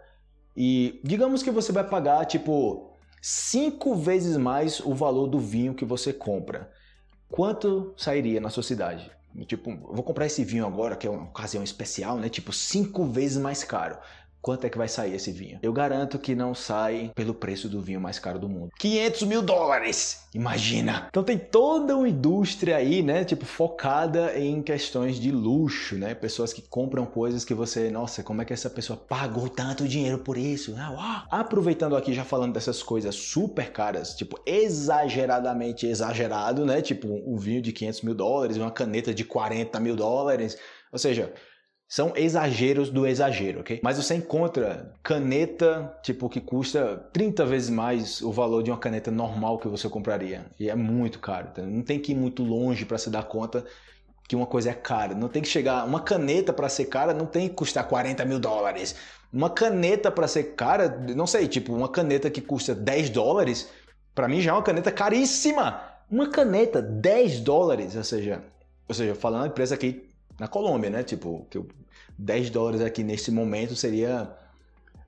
E digamos que você vai pagar, tipo, cinco vezes mais o valor do vinho que você compra. Quanto sairia na sua cidade? Tipo, vou comprar esse vinho agora, que é uma ocasião especial, né? Tipo, cinco vezes mais caro. Quanto é que vai sair esse vinho? Eu garanto que não sai pelo preço do vinho mais caro do mundo. 500 mil dólares! Imagina! Então tem toda uma indústria aí, né? Tipo, focada em questões de luxo, né? Pessoas que compram coisas que você, nossa, como é que essa pessoa pagou tanto dinheiro por isso? Ah, Aproveitando aqui, já falando dessas coisas super caras, tipo, exageradamente exagerado, né? Tipo, um vinho de 500 mil dólares, uma caneta de 40 mil dólares. Ou seja, são exageros do exagero, ok? Mas você encontra caneta, tipo, que custa 30 vezes mais o valor de uma caneta normal que você compraria. E é muito caro. Tá? Não tem que ir muito longe para se dar conta que uma coisa é cara. Não tem que chegar. Uma caneta para ser cara não tem que custar 40 mil dólares. Uma caneta para ser cara, não sei, tipo, uma caneta que custa 10 dólares, para mim já é uma caneta caríssima. Uma caneta 10 dólares, ou seja, ou seja, falando a empresa aqui na Colômbia, né? Tipo, que 10 dólares aqui nesse momento seria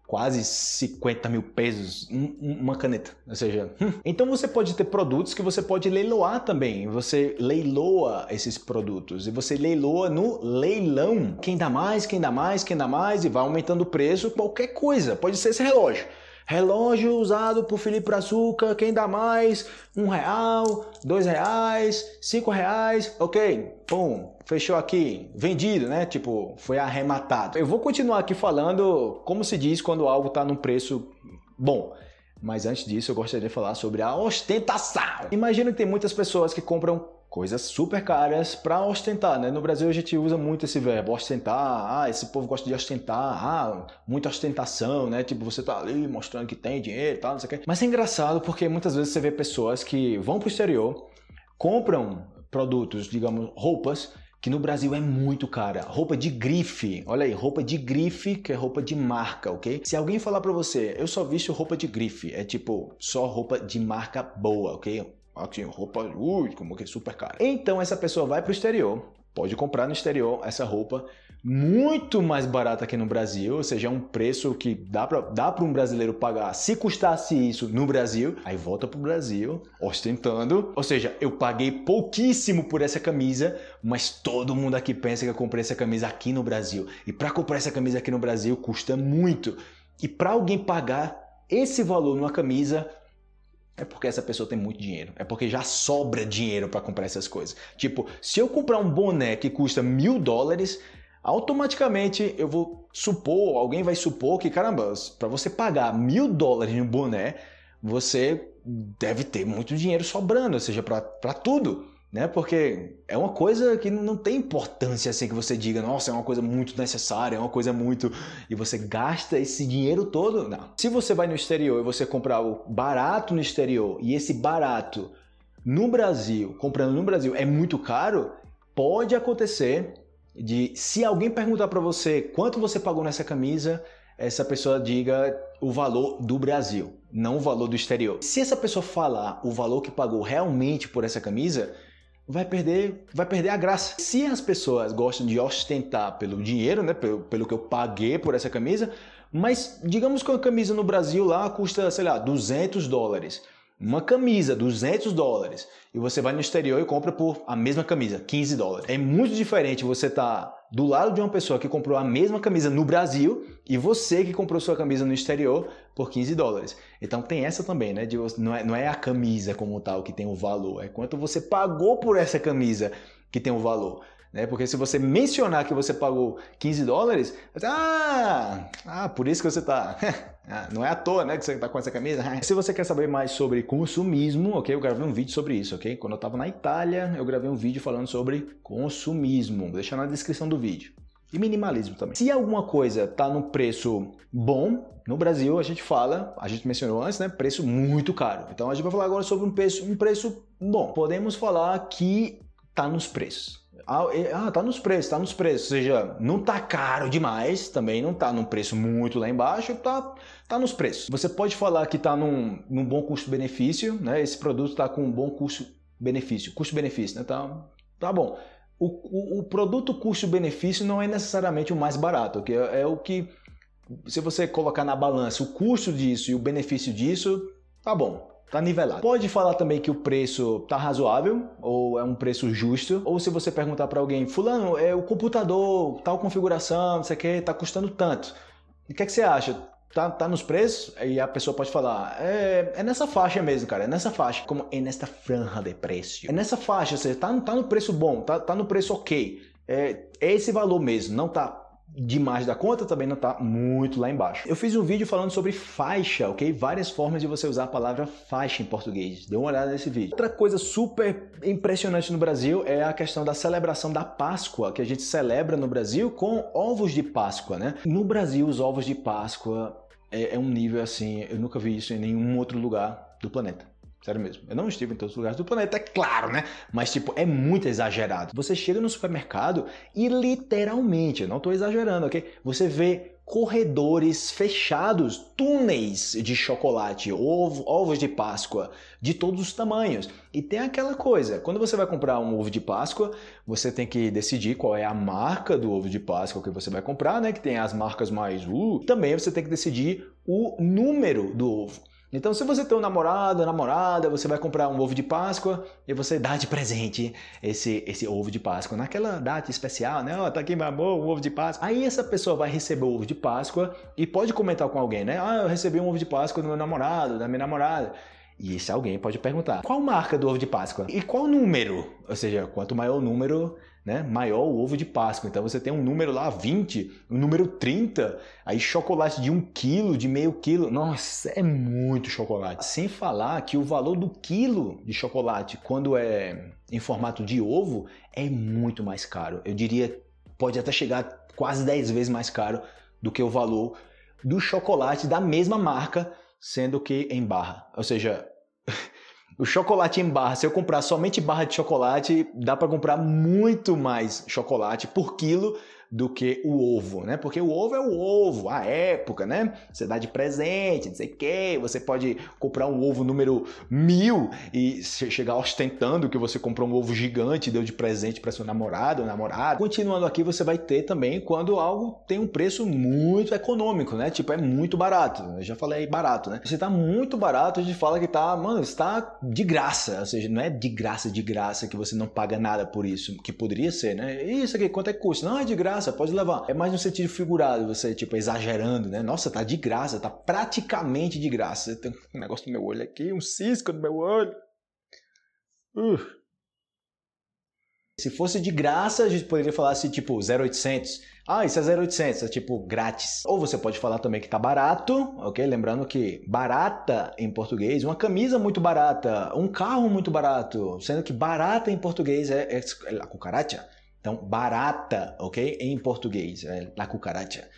quase 50 mil pesos uma caneta. Ou seja, hum. então você pode ter produtos que você pode leiloar também. Você leiloa esses produtos e você leiloa no leilão. Quem dá mais, quem dá mais, quem dá mais e vai aumentando o preço, qualquer coisa. Pode ser esse relógio. Relógio usado por Felipe Brazuca, quem dá mais? Um real, dois reais, cinco reais, ok, pum, fechou aqui, vendido, né? Tipo, foi arrematado. Eu vou continuar aqui falando como se diz quando algo está num preço bom. Mas antes disso, eu gostaria de falar sobre a ostentação. Imagino que tem muitas pessoas que compram coisas super caras para ostentar, né? No Brasil a gente usa muito esse verbo, ostentar. Ah, esse povo gosta de ostentar. Ah, muita ostentação, né? Tipo, você tá ali mostrando que tem dinheiro e tal, não sei o quê. Mas é engraçado porque muitas vezes você vê pessoas que vão pro exterior, compram produtos, digamos, roupas, que no Brasil é muito cara. Roupa de grife, olha aí, roupa de grife, que é roupa de marca, ok? Se alguém falar para você, eu só visto roupa de grife, é tipo, só roupa de marca boa, ok? Aqui, roupa, ui, como que é super cara. Então essa pessoa vai para o exterior, pode comprar no exterior essa roupa muito mais barata que no Brasil, ou seja, é um preço que dá para um brasileiro pagar. Se custasse isso no Brasil, aí volta para o Brasil ostentando. Ou seja, eu paguei pouquíssimo por essa camisa, mas todo mundo aqui pensa que eu comprei essa camisa aqui no Brasil. E para comprar essa camisa aqui no Brasil custa muito. E para alguém pagar esse valor numa camisa, é porque essa pessoa tem muito dinheiro. É porque já sobra dinheiro para comprar essas coisas. Tipo, se eu comprar um boné que custa mil dólares, automaticamente eu vou supor, alguém vai supor que, caramba, para você pagar mil dólares um boné, você deve ter muito dinheiro sobrando, ou seja, para tudo né? Porque é uma coisa que não tem importância assim que você diga, nossa, é uma coisa muito necessária, é uma coisa muito e você gasta esse dinheiro todo. Não. Se você vai no exterior e você comprar o barato no exterior e esse barato no Brasil, comprando no Brasil é muito caro, pode acontecer de se alguém perguntar para você quanto você pagou nessa camisa, essa pessoa diga o valor do Brasil, não o valor do exterior. Se essa pessoa falar o valor que pagou realmente por essa camisa, vai perder, vai perder a graça. Se as pessoas gostam de ostentar pelo dinheiro, né, pelo, pelo que eu paguei por essa camisa, mas digamos que uma camisa no Brasil lá custa, sei lá, 200 dólares. Uma camisa, 200 dólares. E você vai no exterior e compra por a mesma camisa, 15 dólares. É muito diferente você estar tá do lado de uma pessoa que comprou a mesma camisa no Brasil e você que comprou sua camisa no exterior por 15 dólares. Então tem essa também, né? De, não, é, não é a camisa como tal que tem o valor, é quanto você pagou por essa camisa. que tem um valor. Né? Porque se você mencionar que você pagou 15 dólares, você, ah, ah, por isso que você está. <laughs> Ah, não é à toa né, que você está com essa camisa. <laughs> se você quer saber mais sobre consumismo, ok? Eu gravei um vídeo sobre isso, ok? Quando eu estava na Itália, eu gravei um vídeo falando sobre consumismo. Vou deixar na descrição do vídeo. E minimalismo também. Se alguma coisa está no preço bom, no Brasil a gente fala, a gente mencionou antes, né? Preço muito caro. Então a gente vai falar agora sobre um preço, um preço bom. Podemos falar que está nos preços. Ah, ah, tá nos preços, tá nos preços. Ou seja, não tá caro demais, também não tá num preço muito lá embaixo, tá, tá nos preços. Você pode falar que tá num, num bom custo-benefício, né? Esse produto tá com um bom custo-benefício. Custo-benefício, né? Tá, tá bom. O, o, o produto custo-benefício não é necessariamente o mais barato, que é, é o que, se você colocar na balança o custo disso e o benefício disso, tá bom. Tá nivelado. Pode falar também que o preço tá razoável ou é um preço justo, ou se você perguntar para alguém, fulano, é o computador, tal configuração, não sei o que, tá custando tanto. O que é que você acha? Tá, tá nos preços? E a pessoa pode falar, é, é nessa faixa mesmo, cara, é nessa faixa. Como é nesta franja de preço. É nessa faixa, seja, tá, tá no preço bom, tá, tá no preço ok. É, é esse valor mesmo, não tá demais da conta, também não está muito lá embaixo. Eu fiz um vídeo falando sobre faixa, ok? Várias formas de você usar a palavra faixa em português. Dê uma olhada nesse vídeo. Outra coisa super impressionante no Brasil é a questão da celebração da Páscoa, que a gente celebra no Brasil com ovos de Páscoa, né? No Brasil, os ovos de Páscoa é, é um nível assim, eu nunca vi isso em nenhum outro lugar do planeta. Sério mesmo. Eu não estive em todos os lugares do planeta, é claro, né? Mas, tipo, é muito exagerado. Você chega no supermercado e literalmente, não estou exagerando, ok? Você vê corredores fechados, túneis de chocolate, ovo, ovos de Páscoa, de todos os tamanhos. E tem aquela coisa, quando você vai comprar um ovo de Páscoa, você tem que decidir qual é a marca do ovo de Páscoa que você vai comprar, né? Que tem as marcas mais uh. Também você tem que decidir o número do ovo. Então, se você tem um namorado, namorada, você vai comprar um ovo de Páscoa e você dá de presente esse, esse ovo de Páscoa naquela data especial, né? Ó, oh, tá aqui meu amor, um ovo de Páscoa. Aí essa pessoa vai receber o ovo de Páscoa e pode comentar com alguém, né? Ah, eu recebi um ovo de Páscoa do meu namorado, da minha namorada. E esse alguém pode perguntar: qual marca do ovo de Páscoa? E qual número? Ou seja, quanto maior o número, né, maior o ovo de Páscoa. Então você tem um número lá 20, um número 30, aí chocolate de um quilo, de meio quilo. Nossa, é muito chocolate. Sem falar que o valor do quilo de chocolate, quando é em formato de ovo, é muito mais caro. Eu diria, pode até chegar quase 10 vezes mais caro do que o valor do chocolate da mesma marca, sendo que em barra. Ou seja, <laughs> O chocolate em barra, se eu comprar somente barra de chocolate, dá para comprar muito mais chocolate por quilo do que o ovo, né? Porque o ovo é o ovo, a época, né? Você dá de presente, não sei o quê. Você pode comprar um ovo número mil e chegar ostentando que você comprou um ovo gigante e deu de presente para seu namorado ou namorada. Continuando aqui, você vai ter também quando algo tem um preço muito econômico, né? Tipo, é muito barato. Eu já falei barato, né? Se tá muito barato, a gente fala que tá, mano, está de graça. Ou seja, não é de graça, de graça que você não paga nada por isso, que poderia ser, né? Isso aqui, quanto é que custa? Não, é de graça graça, pode levar. É mais no sentido figurado, você, tipo, exagerando, né? Nossa, tá de graça, tá praticamente de graça. Tem um negócio no meu olho aqui, um cisco no meu olho. Uh. Se fosse de graça, a gente poderia falar assim, tipo, 0800. Ah, isso é 0800, é tipo grátis. Ou você pode falar também que tá barato, ok? Lembrando que barata em português, uma camisa muito barata, um carro muito barato, sendo que barata em português é, é, é a cucaracha. Então, barata, ok? Em português, é la cucaracha.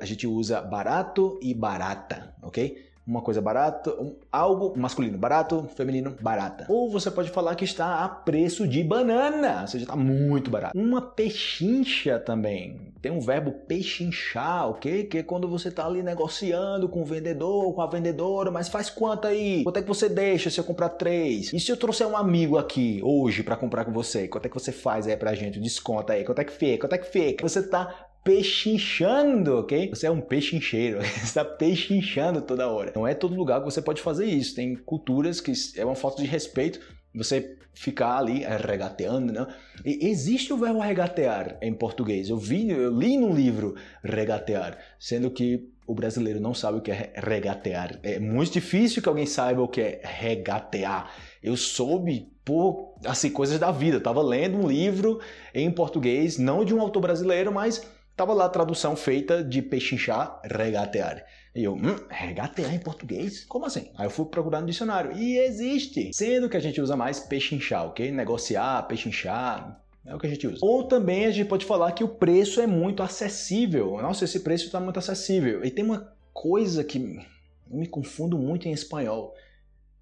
A gente usa barato e barata, ok? Uma coisa barata, um, algo masculino barato, feminino barata. Ou você pode falar que está a preço de banana, ou seja, está muito barato. Uma pechincha também. Tem um verbo pechinchar, ok? Que é quando você está ali negociando com o vendedor, com a vendedora, mas faz quanto aí? Quanto é que você deixa se eu comprar três? E se eu trouxer um amigo aqui hoje para comprar com você? Quanto é que você faz aí pra gente? Desconta aí. Quanto é que fica? Quanto é que fica? Você está pechinchando, ok? Você é um pechincheiro, <laughs> você está pechinchando toda hora. Não é todo lugar que você pode fazer isso. Tem culturas que é uma falta de respeito você ficar ali regateando, né? E existe o verbo regatear em português. Eu vi, eu li num livro regatear, sendo que o brasileiro não sabe o que é regatear. É muito difícil que alguém saiba o que é regatear. Eu soube por assim coisas da vida. Eu tava lendo um livro em português, não de um autor brasileiro, mas tava lá a tradução feita de pechinchar, regatear. E eu, hum, regatear em português? Como assim? Aí eu fui procurar no dicionário e existe. Sendo que a gente usa mais pechinchar, ok? Negociar, pechinchar, é o que a gente usa. Ou também a gente pode falar que o preço é muito acessível. Nossa, esse preço está muito acessível. E tem uma coisa que eu me confundo muito em espanhol.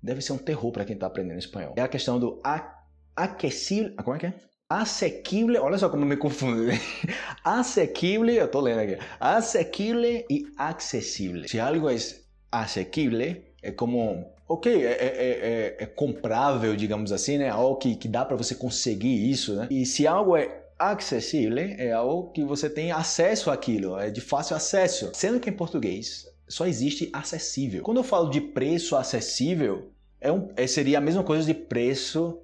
Deve ser um terror para quem está aprendendo espanhol. É a questão do aquecível. Como é que é? Asequible. Olha só como me confundo. <laughs> Asequible, eu tô lendo aqui. Asequible e acessível. Se algo é asequible, é como ok, é, é, é, é, comprável, digamos assim, né? Algo que, que dá para você conseguir isso, né? E se algo é acessível, é algo que você tem acesso àquilo, é de fácil acesso. Sendo que em português só existe acessível. Quando eu falo de preço acessível, é um, é, seria a mesma coisa de preço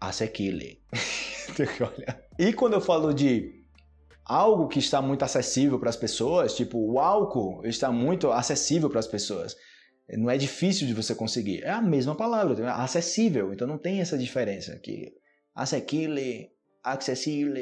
acessível. <laughs> e quando eu falo de algo que está muito acessível para as pessoas, tipo o álcool está muito acessível para as pessoas. Não é difícil de você conseguir. É a mesma palavra, acessível. Então não tem essa diferença aqui. Acessível, acessível,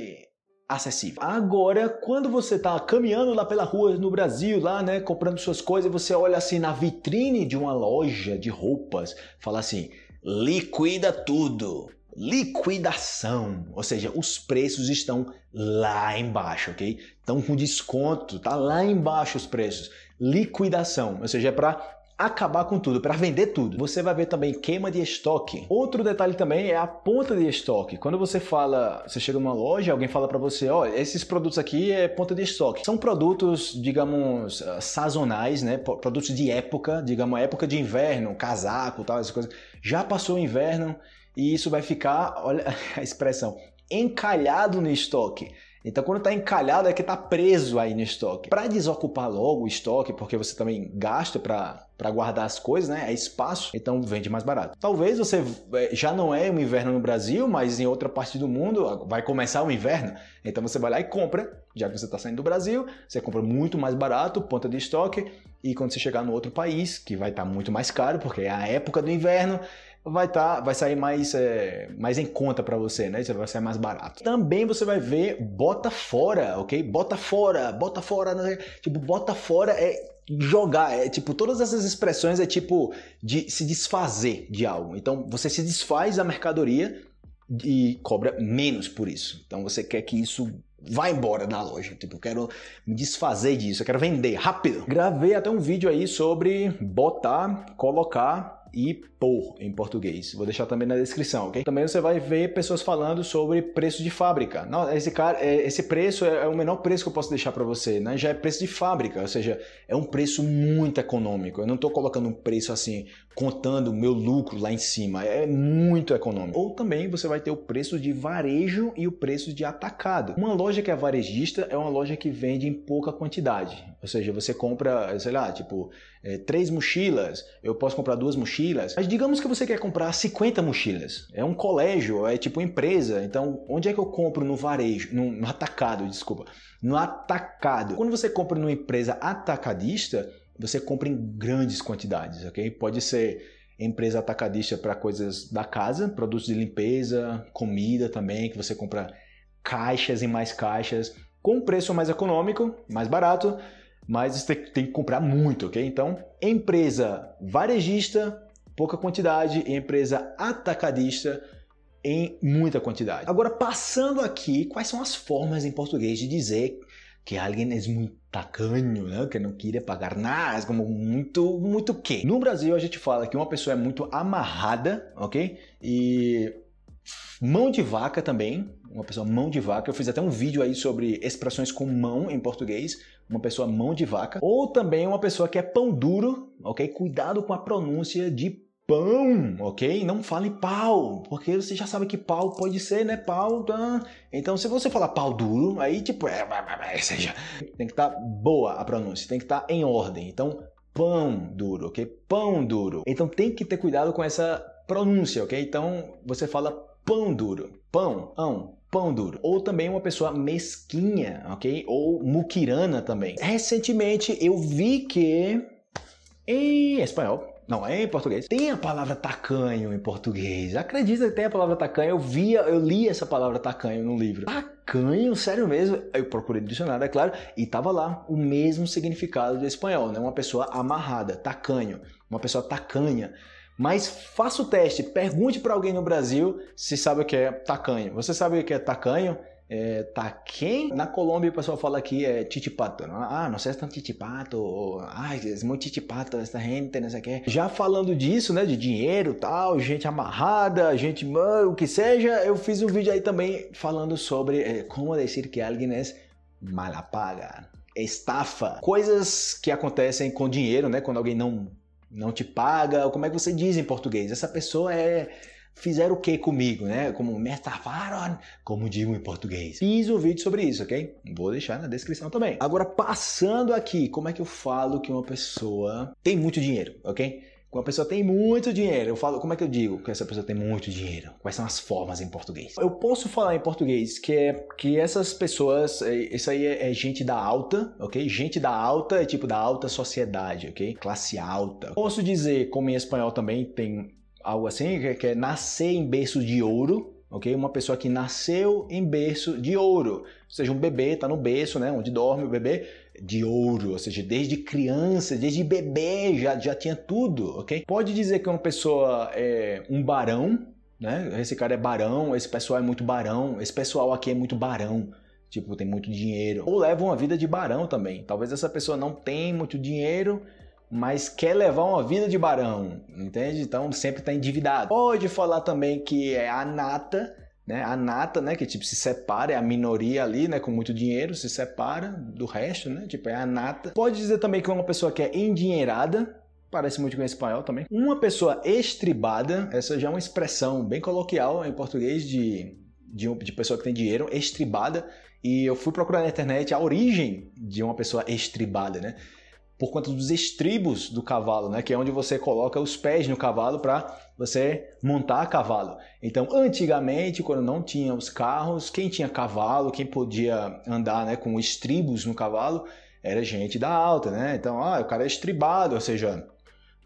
acessível. Agora, quando você está caminhando lá pela rua no Brasil, lá, né, comprando suas coisas, você olha assim na vitrine de uma loja de roupas, fala assim: liquida tudo. Liquidação, ou seja, os preços estão lá embaixo, ok? Estão com desconto, tá lá embaixo os preços. Liquidação, ou seja, é para acabar com tudo, para vender tudo. Você vai ver também queima de estoque. Outro detalhe também é a ponta de estoque. Quando você fala, você chega numa loja, alguém fala para você, olha, esses produtos aqui é ponta de estoque. São produtos, digamos, ah, sazonais, né? Produtos de época, digamos, época de inverno, casaco, tal, essas coisas. Já passou o inverno e isso vai ficar, olha <laughs> a expressão, encalhado no estoque. Então, quando está encalhado, é que está preso aí no estoque. Para desocupar logo o estoque, porque você também gasta para guardar as coisas, né? É espaço, então vende mais barato. Talvez você é, já não é um inverno no Brasil, mas em outra parte do mundo vai começar o inverno. Então você vai lá e compra, já que você está saindo do Brasil, você compra muito mais barato, ponta de estoque, e quando você chegar no outro país, que vai estar tá muito mais caro, porque é a época do inverno, vai tá, vai sair mais, é, mais em conta para você, né? Vai sair mais barato. Também você vai ver bota fora, ok? Bota fora, bota fora, né? tipo bota fora é jogar, é tipo todas essas expressões é tipo de se desfazer de algo. Então você se desfaz da mercadoria e cobra menos por isso. Então você quer que isso vá embora da loja. Tipo, eu quero me desfazer disso, eu quero vender rápido. Gravei até um vídeo aí sobre botar, colocar e por em português. Vou deixar também na descrição, ok? Também você vai ver pessoas falando sobre preço de fábrica. Não, esse cara, é, esse preço é, é o menor preço que eu posso deixar para você, né? Já é preço de fábrica, ou seja, é um preço muito econômico. Eu não estou colocando um preço assim contando o meu lucro lá em cima. É muito econômico. Ou também você vai ter o preço de varejo e o preço de atacado. Uma loja que é varejista é uma loja que vende em pouca quantidade. Ou seja, você compra, sei lá, tipo, é, três mochilas, eu posso comprar duas mochilas. Mas digamos que você quer comprar 50 mochilas. É um colégio, é tipo empresa. Então, onde é que eu compro no varejo? No, no atacado, desculpa. No atacado. Quando você compra numa empresa atacadista, você compra em grandes quantidades, ok? Pode ser empresa atacadista para coisas da casa, produtos de limpeza, comida também, que você compra caixas e mais caixas com preço mais econômico, mais barato, mas você tem que comprar muito, ok? Então, empresa varejista, pouca quantidade, e empresa atacadista, em muita quantidade. Agora, passando aqui, quais são as formas em português de dizer que alguém é muito tacanho, né? que não queria pagar nada, como muito, muito que. No Brasil a gente fala que uma pessoa é muito amarrada, ok? E mão de vaca também, uma pessoa mão de vaca. Eu fiz até um vídeo aí sobre expressões com mão em português, uma pessoa mão de vaca. Ou também uma pessoa que é pão duro, ok? Cuidado com a pronúncia de pão, ok? Não fale pau, porque você já sabe que pau pode ser, né? Pau, tá? Então, se você falar pau duro, aí tipo, é, é, é seja, tem que estar tá boa a pronúncia, tem que estar tá em ordem. Então, pão duro, ok? Pão duro. Então, tem que ter cuidado com essa pronúncia, ok? Então você fala pão duro, pão, ão, pão duro. Ou também uma pessoa mesquinha, ok? Ou muquirana também. Recentemente eu vi que em espanhol não, é em português. Tem a palavra tacanho em português. Acredita que tem a palavra tacanho? Eu via, eu li essa palavra tacanho no livro. Tacanho, sério mesmo? Eu procurei no dicionário, é claro, e tava lá o mesmo significado do espanhol, né? Uma pessoa amarrada, tacanho, uma pessoa tacanha. Mas faça o teste, pergunte para alguém no Brasil se sabe o que é tacanho. Você sabe o que é tacanho? É, tá quem? Na Colômbia o pessoal fala que é titipato. Não? Ah, não sei se é tão titipato. Ou, ah, é muito titipato essa gente, não sei o que. Já falando disso, né, de dinheiro tal, gente amarrada, gente, o que seja, eu fiz um vídeo aí também falando sobre é, como dizer que alguém é malapaga, estafa. Coisas que acontecem com dinheiro, né, quando alguém não, não te paga. Como é que você diz em português? Essa pessoa é fizeram o que comigo, né? Como me como digo em português. Fiz um vídeo sobre isso, ok? Vou deixar na descrição também. Agora, passando aqui, como é que eu falo que uma pessoa tem muito dinheiro, ok? Uma pessoa tem muito dinheiro, eu falo, como é que eu digo que essa pessoa tem muito dinheiro? Quais são as formas em português? Eu posso falar em português que é que essas pessoas, é, isso aí é, é gente da alta, ok? Gente da alta é tipo da alta sociedade, ok? Classe alta. Posso dizer, como em espanhol também tem algo assim, que é nascer em berço de ouro, ok? Uma pessoa que nasceu em berço de ouro, ou seja, um bebê está no berço, né, onde dorme o bebê, de ouro, ou seja, desde criança, desde bebê já, já tinha tudo, ok? Pode dizer que uma pessoa é um barão, né? Esse cara é barão, esse pessoal é muito barão, esse pessoal aqui é muito barão. Tipo, tem muito dinheiro. Ou leva uma vida de barão também. Talvez essa pessoa não tenha muito dinheiro, mas quer levar uma vida de barão, entende? Então sempre está endividado. Pode falar também que é a nata, né? A nata, né? Que tipo se separa, é a minoria ali, né? Com muito dinheiro, se separa do resto, né? Tipo é a nata. Pode dizer também que é uma pessoa que é endinheirada, parece muito com espanhol também. Uma pessoa estribada, essa já é uma expressão bem coloquial em português de, de, de pessoa que tem dinheiro, estribada. E eu fui procurar na internet a origem de uma pessoa estribada, né? Por conta dos estribos do cavalo, né? que é onde você coloca os pés no cavalo para você montar cavalo. Então, antigamente, quando não tinha os carros, quem tinha cavalo, quem podia andar né, com estribos no cavalo, era gente da alta, né? Então, ah, o cara é estribado, ou seja,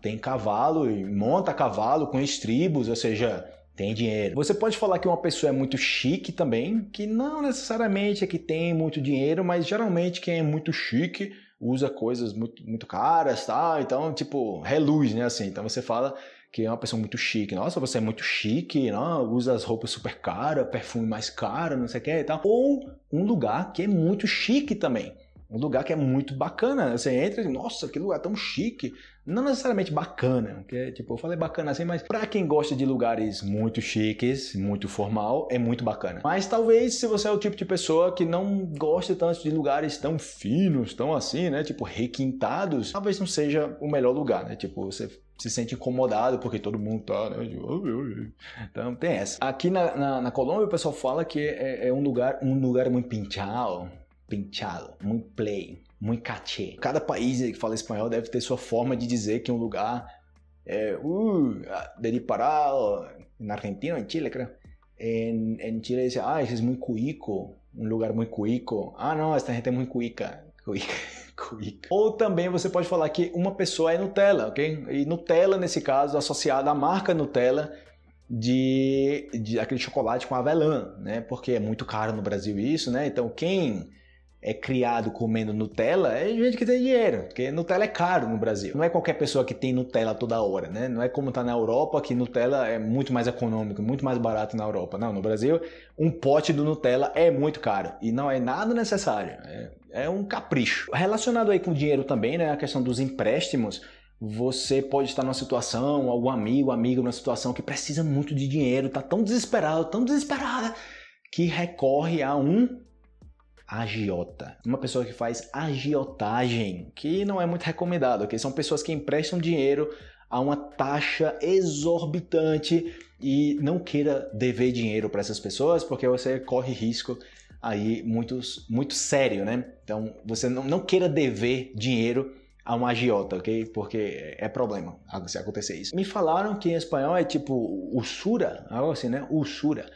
tem cavalo e monta cavalo com estribos, ou seja, tem dinheiro. Você pode falar que uma pessoa é muito chique também, que não necessariamente é que tem muito dinheiro, mas geralmente quem é muito chique usa coisas muito, muito caras, tá? Então, tipo, reluz, né? Assim, então você fala que é uma pessoa muito chique. Nossa, você é muito chique, não? usa as roupas super caras, perfume mais caro, não sei o que e tal. Ou um lugar que é muito chique também. Um lugar que é muito bacana. Você entra e, nossa, que lugar tão chique. Não necessariamente bacana, porque, tipo, eu falei bacana assim, mas para quem gosta de lugares muito chiques, muito formal, é muito bacana. Mas talvez se você é o tipo de pessoa que não gosta tanto de lugares tão finos, tão assim, né? Tipo, requintados, talvez não seja o melhor lugar, né? Tipo, você se sente incomodado porque todo mundo tá, né? Então tem essa. Aqui na, na, na Colômbia o pessoal fala que é, é um lugar um lugar muito pinchado, pinchado, muito play muito caché. Cada país que fala espanhol deve ter sua forma de dizer que um lugar é uh, de na Argentina, em Chile, creo. En, en Chile dice, ah, ese es muy cuico, um lugar muito cuico. Ah, não, essa gente é muito cuica. <laughs> Cuica. cuica. Ou também você pode falar que uma pessoa é Nutella, ok? E Nutella, nesse caso, associada à marca Nutella, de, de aquele chocolate com avelã, né? Porque é muito caro no Brasil isso, né? Então quem é criado comendo Nutella é gente que tem dinheiro, porque Nutella é caro no Brasil. Não é qualquer pessoa que tem Nutella toda hora, né? Não é como tá na Europa, que Nutella é muito mais econômico, muito mais barato na Europa. Não, no Brasil, um pote do Nutella é muito caro e não é nada necessário. É, é um capricho. Relacionado aí com dinheiro também, né? A questão dos empréstimos. Você pode estar numa situação, algum amigo, amigo numa situação que precisa muito de dinheiro, tá tão desesperado, tão desesperada, que recorre a um agiota. Uma pessoa que faz agiotagem, que não é muito recomendado, ok? São pessoas que emprestam dinheiro a uma taxa exorbitante e não queira dever dinheiro para essas pessoas, porque você corre risco aí muito, muito sério, né? Então, você não, não queira dever dinheiro a um agiota, ok? Porque é problema se acontecer isso. Me falaram que em espanhol é tipo usura, algo assim, né? Usura.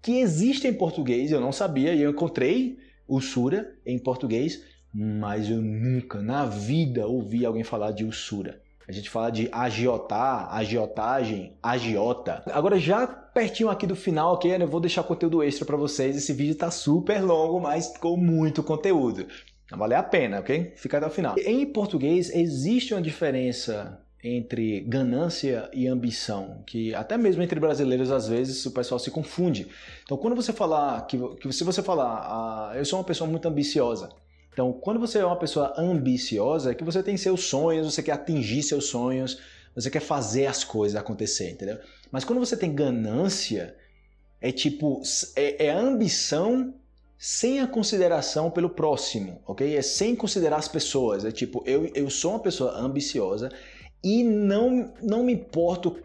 Que existe em português, eu não sabia, e eu encontrei usura em português, mas eu nunca na vida ouvi alguém falar de usura. A gente fala de agiotar, agiotagem, agiota. Agora já pertinho aqui do final, ok? Eu vou deixar conteúdo extra para vocês. Esse vídeo tá super longo, mas com muito conteúdo. Vai valer a pena, ok? Fica até o final. Em português existe uma diferença entre ganância e ambição, que até mesmo entre brasileiros às vezes o pessoal se confunde. Então, quando você falar que, que se você falar, ah, eu sou uma pessoa muito ambiciosa, então, quando você é uma pessoa ambiciosa, é que você tem seus sonhos, você quer atingir seus sonhos, você quer fazer as coisas acontecer, entendeu? Mas quando você tem ganância, é tipo, é, é ambição sem a consideração pelo próximo, ok? É sem considerar as pessoas. É tipo, eu, eu sou uma pessoa ambiciosa e não, não me importo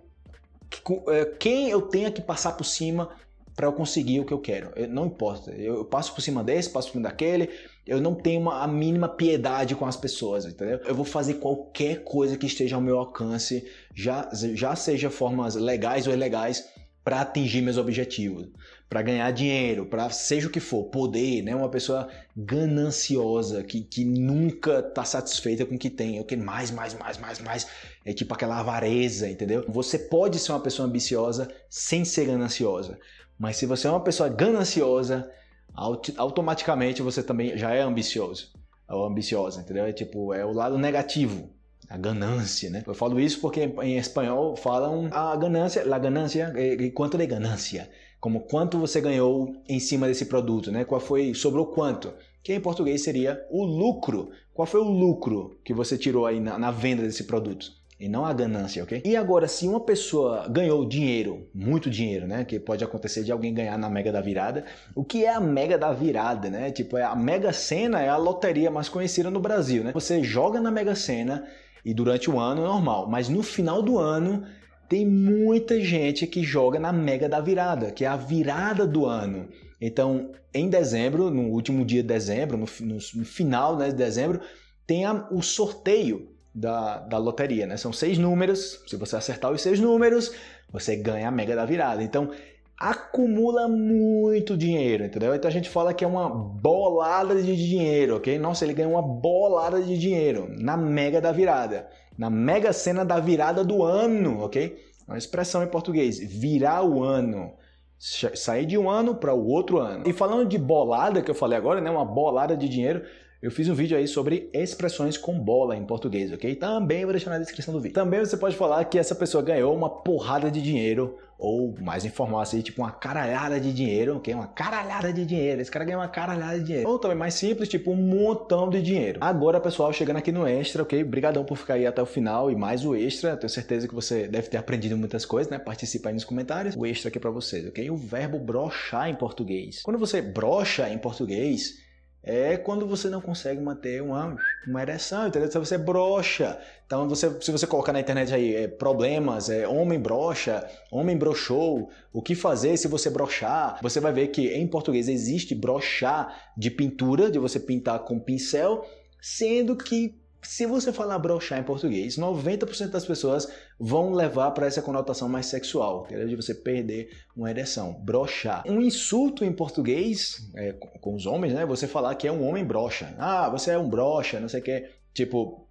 é, quem eu tenha que passar por cima para eu conseguir o que eu quero. Eu, não importa. Eu passo por cima desse, passo por cima daquele. Eu não tenho uma, a mínima piedade com as pessoas, entendeu? Eu vou fazer qualquer coisa que esteja ao meu alcance, já, já seja formas legais ou ilegais, para atingir meus objetivos, para ganhar dinheiro, para seja o que for, poder, né? Uma pessoa gananciosa que, que nunca está satisfeita com o que tem, eu quero mais, mais, mais, mais, mais. É tipo aquela avareza, entendeu? Você pode ser uma pessoa ambiciosa sem ser gananciosa. Mas se você é uma pessoa gananciosa, automaticamente você também já é ambicioso. Ou ambiciosa, entendeu? É tipo, é o lado negativo, a ganância, né? Eu falo isso porque em espanhol falam a ganância, la ganância, quanto de ganância, como quanto você ganhou em cima desse produto, né? Qual foi, sobrou quanto? Que em português seria o lucro. Qual foi o lucro que você tirou aí na, na venda desse produto? e não a ganância, ok? E agora, se uma pessoa ganhou dinheiro, muito dinheiro, né? Que pode acontecer de alguém ganhar na Mega da Virada. O que é a Mega da Virada, né? Tipo, é a Mega Sena é a loteria mais conhecida no Brasil, né? Você joga na Mega Sena e durante o ano é normal, mas no final do ano tem muita gente que joga na Mega da Virada, que é a virada do ano. Então, em dezembro, no último dia de dezembro, no, no, no final né, de dezembro, tem a, o sorteio da, da loteria, né? São seis números, se você acertar os seis números, você ganha a mega da virada. Então, acumula muito dinheiro, entendeu? Então a gente fala que é uma bolada de dinheiro, ok? Nossa, ele ganhou uma bolada de dinheiro na mega da virada, na mega cena da virada do ano, ok? Uma expressão em português, virar o ano. Sair de um ano para o outro ano. E falando de bolada, que eu falei agora, né? Uma bolada de dinheiro, eu fiz um vídeo aí sobre expressões com bola em português, ok? Também vou deixar na descrição do vídeo. Também você pode falar que essa pessoa ganhou uma porrada de dinheiro, ou mais informal assim, tipo uma caralhada de dinheiro, ok? Uma caralhada de dinheiro. Esse cara ganhou uma caralhada de dinheiro. Ou também mais simples, tipo um montão de dinheiro. Agora, pessoal, chegando aqui no extra, ok? Obrigadão por ficar aí até o final e mais o extra. Tenho certeza que você deve ter aprendido muitas coisas, né? Participa aí nos comentários. O extra aqui para vocês, ok? O verbo brochar em português. Quando você brocha em português, é quando você não consegue manter uma, uma ereção, entendeu? Se você brocha. Então, você, se você colocar na internet aí é, problemas, é, homem brocha, homem brochou, o que fazer se você brochar, você vai ver que em português existe brochar de pintura, de você pintar com pincel, sendo que se você falar brochar em português, 90% das pessoas vão levar para essa conotação mais sexual, entendeu? de você perder uma ereção, brochar. Um insulto em português, é, com os homens, né? Você falar que é um homem brocha. Ah, você é um brocha, não sei o que. Tipo,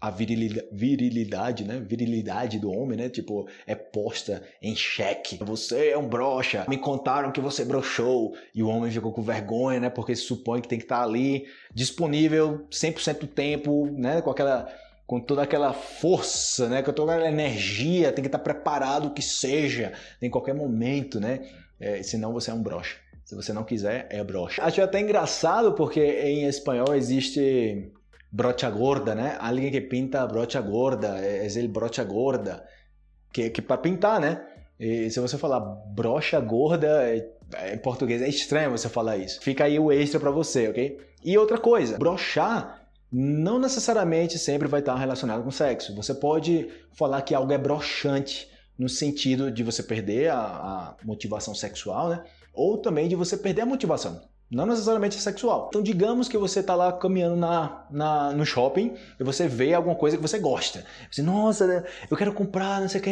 a virilidade, virilidade, né? Virilidade do homem, né? Tipo, é posta em xeque. Você é um brocha. Me contaram que você brochou. E o homem ficou com vergonha, né? Porque se supõe que tem que estar ali disponível 100% do tempo, né? Com aquela com toda aquela força, né? Com toda aquela energia, tem que estar preparado o que seja, em qualquer momento, né? É, senão você é um brocha. Se você não quiser, é brocha. Acho até engraçado porque em espanhol existe brocha gorda, né? Alguém que pinta brocha gorda, é, é ele brocha gorda, que, que para pintar, né? E se você falar brocha gorda, é, é, em português é estranho você falar isso. Fica aí o extra para você, ok? E outra coisa, brochar não necessariamente sempre vai estar relacionado com sexo. Você pode falar que algo é broxante no sentido de você perder a, a motivação sexual, né? Ou também de você perder a motivação. Não necessariamente sexual. Então, digamos que você está lá caminhando na, na, no shopping e você vê alguma coisa que você gosta. Você, nossa, eu quero comprar, não sei o que.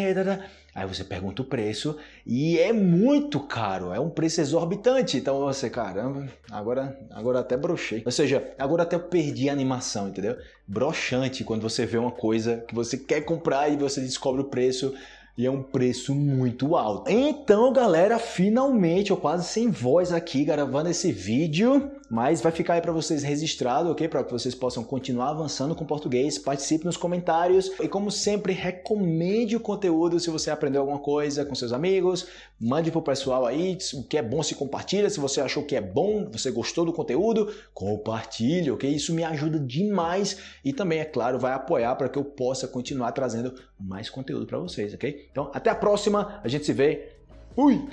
Aí você pergunta o preço e é muito caro, é um preço exorbitante. Então você, caramba, agora, agora até brochei. Ou seja, agora até eu perdi a animação, entendeu? Brochante quando você vê uma coisa que você quer comprar e você descobre o preço e é um preço muito alto. Então, galera, finalmente eu quase sem voz aqui gravando esse vídeo, mas vai ficar aí para vocês registrado, ok? Para que vocês possam continuar avançando com português. Participe nos comentários e, como sempre, recomende o conteúdo se você aprendeu alguma coisa com seus amigos. Mande pro pessoal aí o que é bom se compartilha. Se você achou que é bom, você gostou do conteúdo, compartilhe, ok? Isso me ajuda demais e também, é claro, vai apoiar para que eu possa continuar trazendo mais conteúdo para vocês, ok? Então, até a próxima, a gente se vê. Fui!